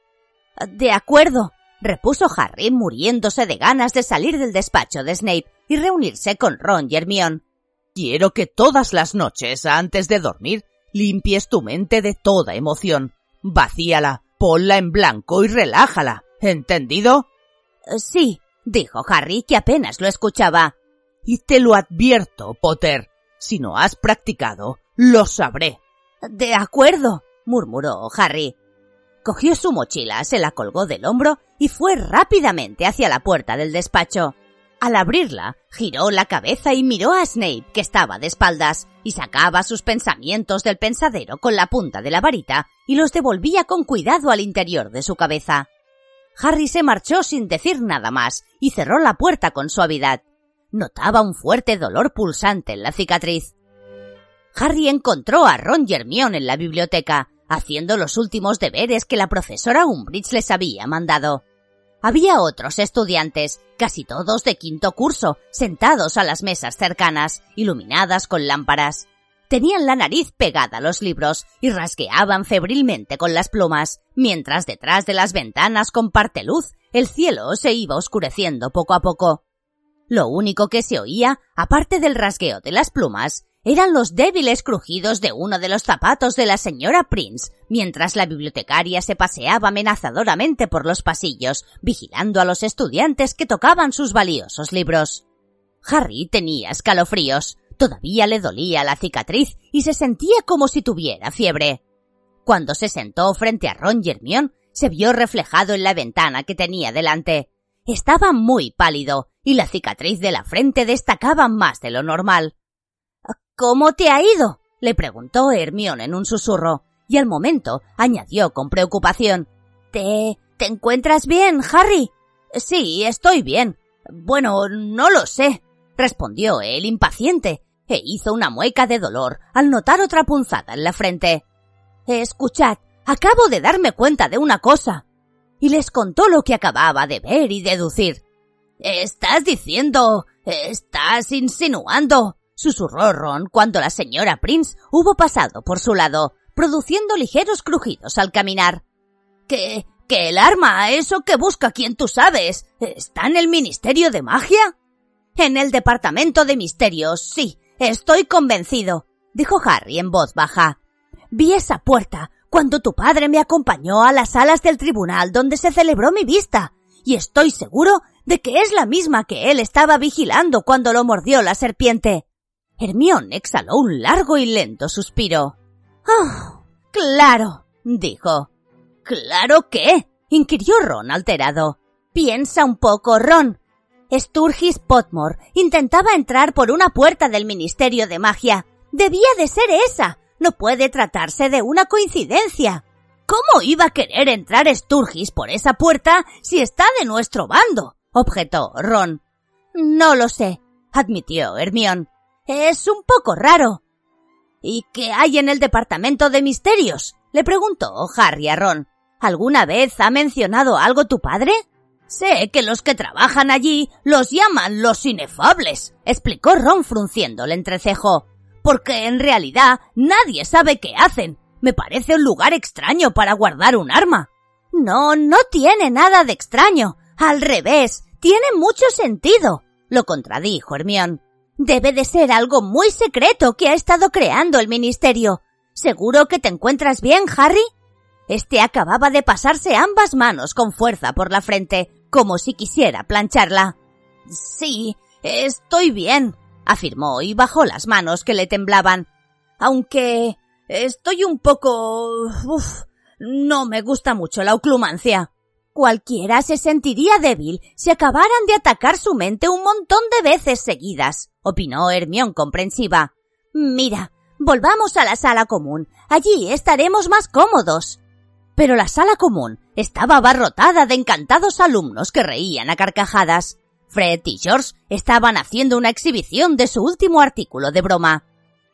De acuerdo, repuso Harry muriéndose de ganas de salir del despacho de Snape y reunirse con Ron y Hermione. Quiero que todas las noches, antes de dormir, limpies tu mente de toda emoción. Vacíala, ponla en blanco y relájala. ¿Entendido? Sí, dijo Harry, que apenas lo escuchaba. Y te lo advierto, Potter. Si no has practicado, lo sabré. De acuerdo, murmuró Harry. Cogió su mochila, se la colgó del hombro y fue rápidamente hacia la puerta del despacho. Al abrirla, giró la cabeza y miró a Snape, que estaba de espaldas, y sacaba sus pensamientos del pensadero con la punta de la varita y los devolvía con cuidado al interior de su cabeza. Harry se marchó sin decir nada más y cerró la puerta con suavidad. Notaba un fuerte dolor pulsante en la cicatriz. Harry encontró a Ron y Hermione en la biblioteca, haciendo los últimos deberes que la profesora Umbridge les había mandado. Había otros estudiantes, casi todos de quinto curso, sentados a las mesas cercanas, iluminadas con lámparas. Tenían la nariz pegada a los libros y rasgueaban febrilmente con las plumas, mientras detrás de las ventanas con parte luz el cielo se iba oscureciendo poco a poco. Lo único que se oía, aparte del rasgueo de las plumas, eran los débiles crujidos de uno de los zapatos de la señora Prince, mientras la bibliotecaria se paseaba amenazadoramente por los pasillos, vigilando a los estudiantes que tocaban sus valiosos libros. Harry tenía escalofríos, todavía le dolía la cicatriz y se sentía como si tuviera fiebre. Cuando se sentó frente a Ron y se vio reflejado en la ventana que tenía delante. Estaba muy pálido y la cicatriz de la frente destacaba más de lo normal. ¿Cómo te ha ido? le preguntó Hermione en un susurro, y al momento añadió con preocupación. ¿Te. ¿te encuentras bien, Harry? Sí, estoy bien. Bueno, no lo sé, respondió él impaciente, e hizo una mueca de dolor al notar otra punzada en la frente. Escuchad, acabo de darme cuenta de una cosa. Y les contó lo que acababa de ver y deducir. ¿Estás diciendo? ¿Estás insinuando? Susurró Ron cuando la señora Prince hubo pasado por su lado, produciendo ligeros crujidos al caminar. ¿Que, que el arma, eso que busca quien tú sabes, está en el Ministerio de Magia? En el Departamento de Misterios, sí, estoy convencido, dijo Harry en voz baja. Vi esa puerta cuando tu padre me acompañó a las salas del tribunal donde se celebró mi vista, y estoy seguro de que es la misma que él estaba vigilando cuando lo mordió la serpiente. Hermión exhaló un largo y lento suspiro. ¡Ah! claro, dijo. ¿Claro qué? inquirió Ron alterado. Piensa un poco, Ron. Sturgis Potmore intentaba entrar por una puerta del Ministerio de Magia. Debía de ser esa. No puede tratarse de una coincidencia. ¿Cómo iba a querer entrar Sturgis por esa puerta si está de nuestro bando? objetó Ron. No lo sé, admitió Hermión. Es un poco raro. ¿Y qué hay en el departamento de misterios? le preguntó Harry a Ron. ¿Alguna vez ha mencionado algo tu padre? Sé que los que trabajan allí los llaman los inefables, explicó Ron frunciendo el entrecejo. Porque en realidad nadie sabe qué hacen. Me parece un lugar extraño para guardar un arma. No, no tiene nada de extraño. Al revés, tiene mucho sentido, lo contradijo Hermión. Debe de ser algo muy secreto que ha estado creando el ministerio. ¿Seguro que te encuentras bien, Harry? Este acababa de pasarse ambas manos con fuerza por la frente, como si quisiera plancharla. Sí, estoy bien, afirmó y bajó las manos que le temblaban. Aunque estoy un poco... Uf, no me gusta mucho la oclumancia. Cualquiera se sentiría débil si acabaran de atacar su mente un montón de veces seguidas, opinó Hermión comprensiva. Mira, volvamos a la sala común. Allí estaremos más cómodos. Pero la sala común estaba abarrotada de encantados alumnos que reían a carcajadas. Fred y George estaban haciendo una exhibición de su último artículo de broma.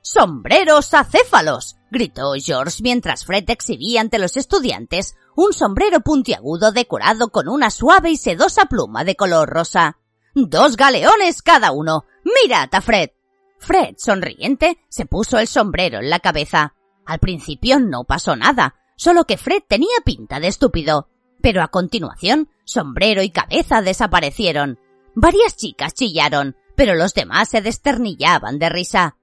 ¡Sombreros acéfalos! gritó George mientras Fred exhibía ante los estudiantes un sombrero puntiagudo decorado con una suave y sedosa pluma de color rosa. Dos galeones cada uno. ¡Mirad a Fred! Fred, sonriente, se puso el sombrero en la cabeza. Al principio no pasó nada, solo que Fred tenía pinta de estúpido. Pero a continuación, sombrero y cabeza desaparecieron. Varias chicas chillaron, pero los demás se desternillaban de risa.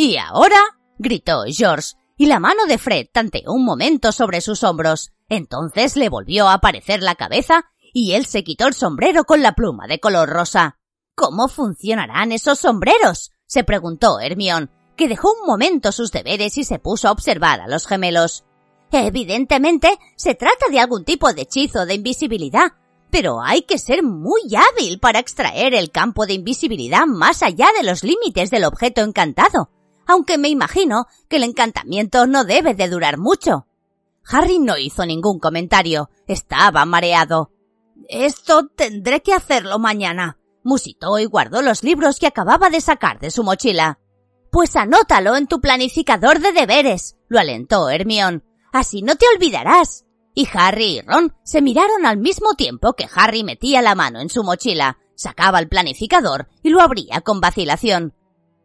¿Y ahora? gritó George, y la mano de Fred tanteó un momento sobre sus hombros. Entonces le volvió a aparecer la cabeza y él se quitó el sombrero con la pluma de color rosa. ¿Cómo funcionarán esos sombreros? se preguntó Hermión, que dejó un momento sus deberes y se puso a observar a los gemelos. Evidentemente, se trata de algún tipo de hechizo de invisibilidad, pero hay que ser muy hábil para extraer el campo de invisibilidad más allá de los límites del objeto encantado, aunque me imagino que el encantamiento no debe de durar mucho. Harry no hizo ningún comentario, estaba mareado. Esto tendré que hacerlo mañana, musitó y guardó los libros que acababa de sacar de su mochila. Pues anótalo en tu planificador de deberes, lo alentó Hermión. Así no te olvidarás. Y Harry y Ron se miraron al mismo tiempo que Harry metía la mano en su mochila, sacaba el planificador y lo abría con vacilación.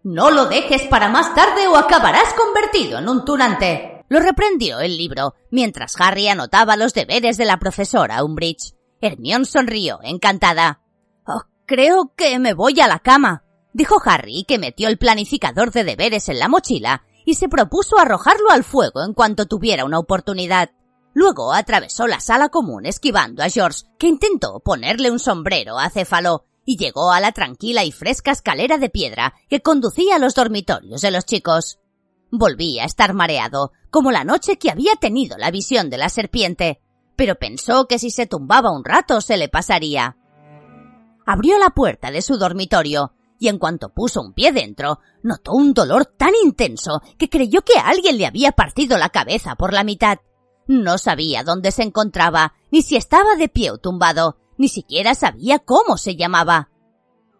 No lo dejes para más tarde o acabarás convertido en un tunante. Lo reprendió el libro, mientras Harry anotaba los deberes de la profesora Umbridge. Hermione sonrió, encantada. Oh, creo que me voy a la cama, dijo Harry, que metió el planificador de deberes en la mochila y se propuso arrojarlo al fuego en cuanto tuviera una oportunidad. Luego atravesó la sala común esquivando a George, que intentó ponerle un sombrero a Céfalo, y llegó a la tranquila y fresca escalera de piedra que conducía a los dormitorios de los chicos. Volvía a estar mareado, como la noche que había tenido la visión de la serpiente, pero pensó que si se tumbaba un rato se le pasaría. Abrió la puerta de su dormitorio, y en cuanto puso un pie dentro, notó un dolor tan intenso que creyó que alguien le había partido la cabeza por la mitad. No sabía dónde se encontraba, ni si estaba de pie o tumbado, ni siquiera sabía cómo se llamaba.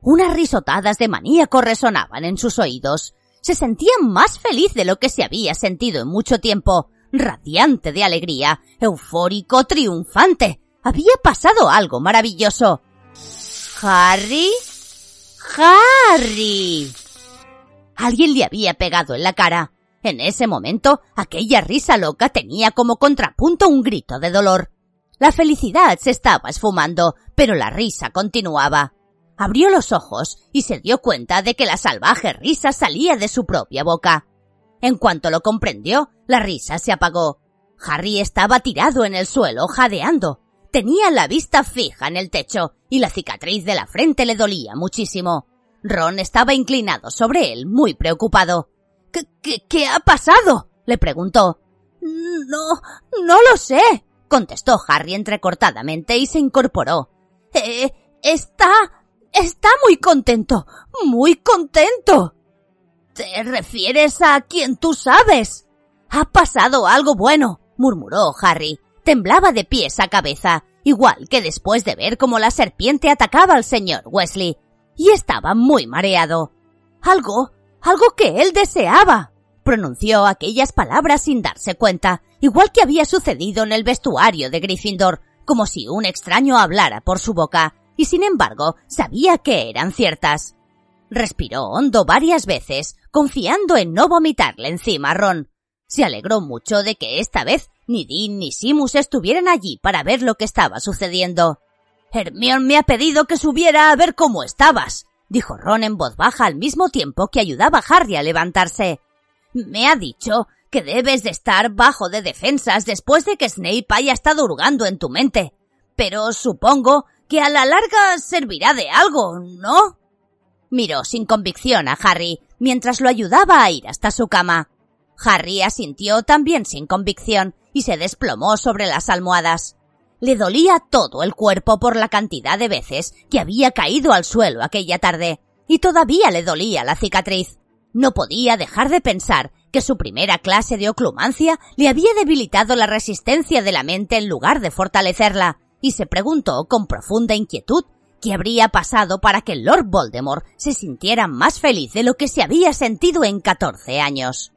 Unas risotadas de maníaco resonaban en sus oídos. Se sentía más feliz de lo que se había sentido en mucho tiempo, radiante de alegría, eufórico, triunfante. Había pasado algo maravilloso. Harry Harry. Alguien le había pegado en la cara. En ese momento, aquella risa loca tenía como contrapunto un grito de dolor. La felicidad se estaba esfumando, pero la risa continuaba. Abrió los ojos y se dio cuenta de que la salvaje risa salía de su propia boca. En cuanto lo comprendió, la risa se apagó. Harry estaba tirado en el suelo, jadeando. Tenía la vista fija en el techo y la cicatriz de la frente le dolía muchísimo. Ron estaba inclinado sobre él, muy preocupado. ¿Qué, qué, qué ha pasado? le preguntó. No, no lo sé, contestó Harry entrecortadamente y se incorporó. Eh, está. está muy contento, muy contento. ¿Te refieres a quien tú sabes? Ha pasado algo bueno, murmuró Harry. Temblaba de pies a cabeza, igual que después de ver cómo la serpiente atacaba al señor Wesley, y estaba muy mareado. Algo, algo que él deseaba. Pronunció aquellas palabras sin darse cuenta, igual que había sucedido en el vestuario de Gryffindor, como si un extraño hablara por su boca, y sin embargo sabía que eran ciertas. Respiró hondo varias veces, confiando en no vomitarle encima a Ron. Se alegró mucho de que esta vez ni Dean ni Simus estuvieran allí para ver lo que estaba sucediendo. Hermión me ha pedido que subiera a ver cómo estabas, dijo Ron en voz baja al mismo tiempo que ayudaba a Harry a levantarse. Me ha dicho que debes de estar bajo de defensas después de que Snape haya estado hurgando en tu mente. Pero supongo que a la larga servirá de algo, ¿no? Miró sin convicción a Harry mientras lo ayudaba a ir hasta su cama. Harry asintió también sin convicción y se desplomó sobre las almohadas. Le dolía todo el cuerpo por la cantidad de veces que había caído al suelo aquella tarde, y todavía le dolía la cicatriz. No podía dejar de pensar que su primera clase de oclumancia le había debilitado la resistencia de la mente en lugar de fortalecerla, y se preguntó con profunda inquietud qué habría pasado para que Lord Voldemort se sintiera más feliz de lo que se había sentido en catorce años.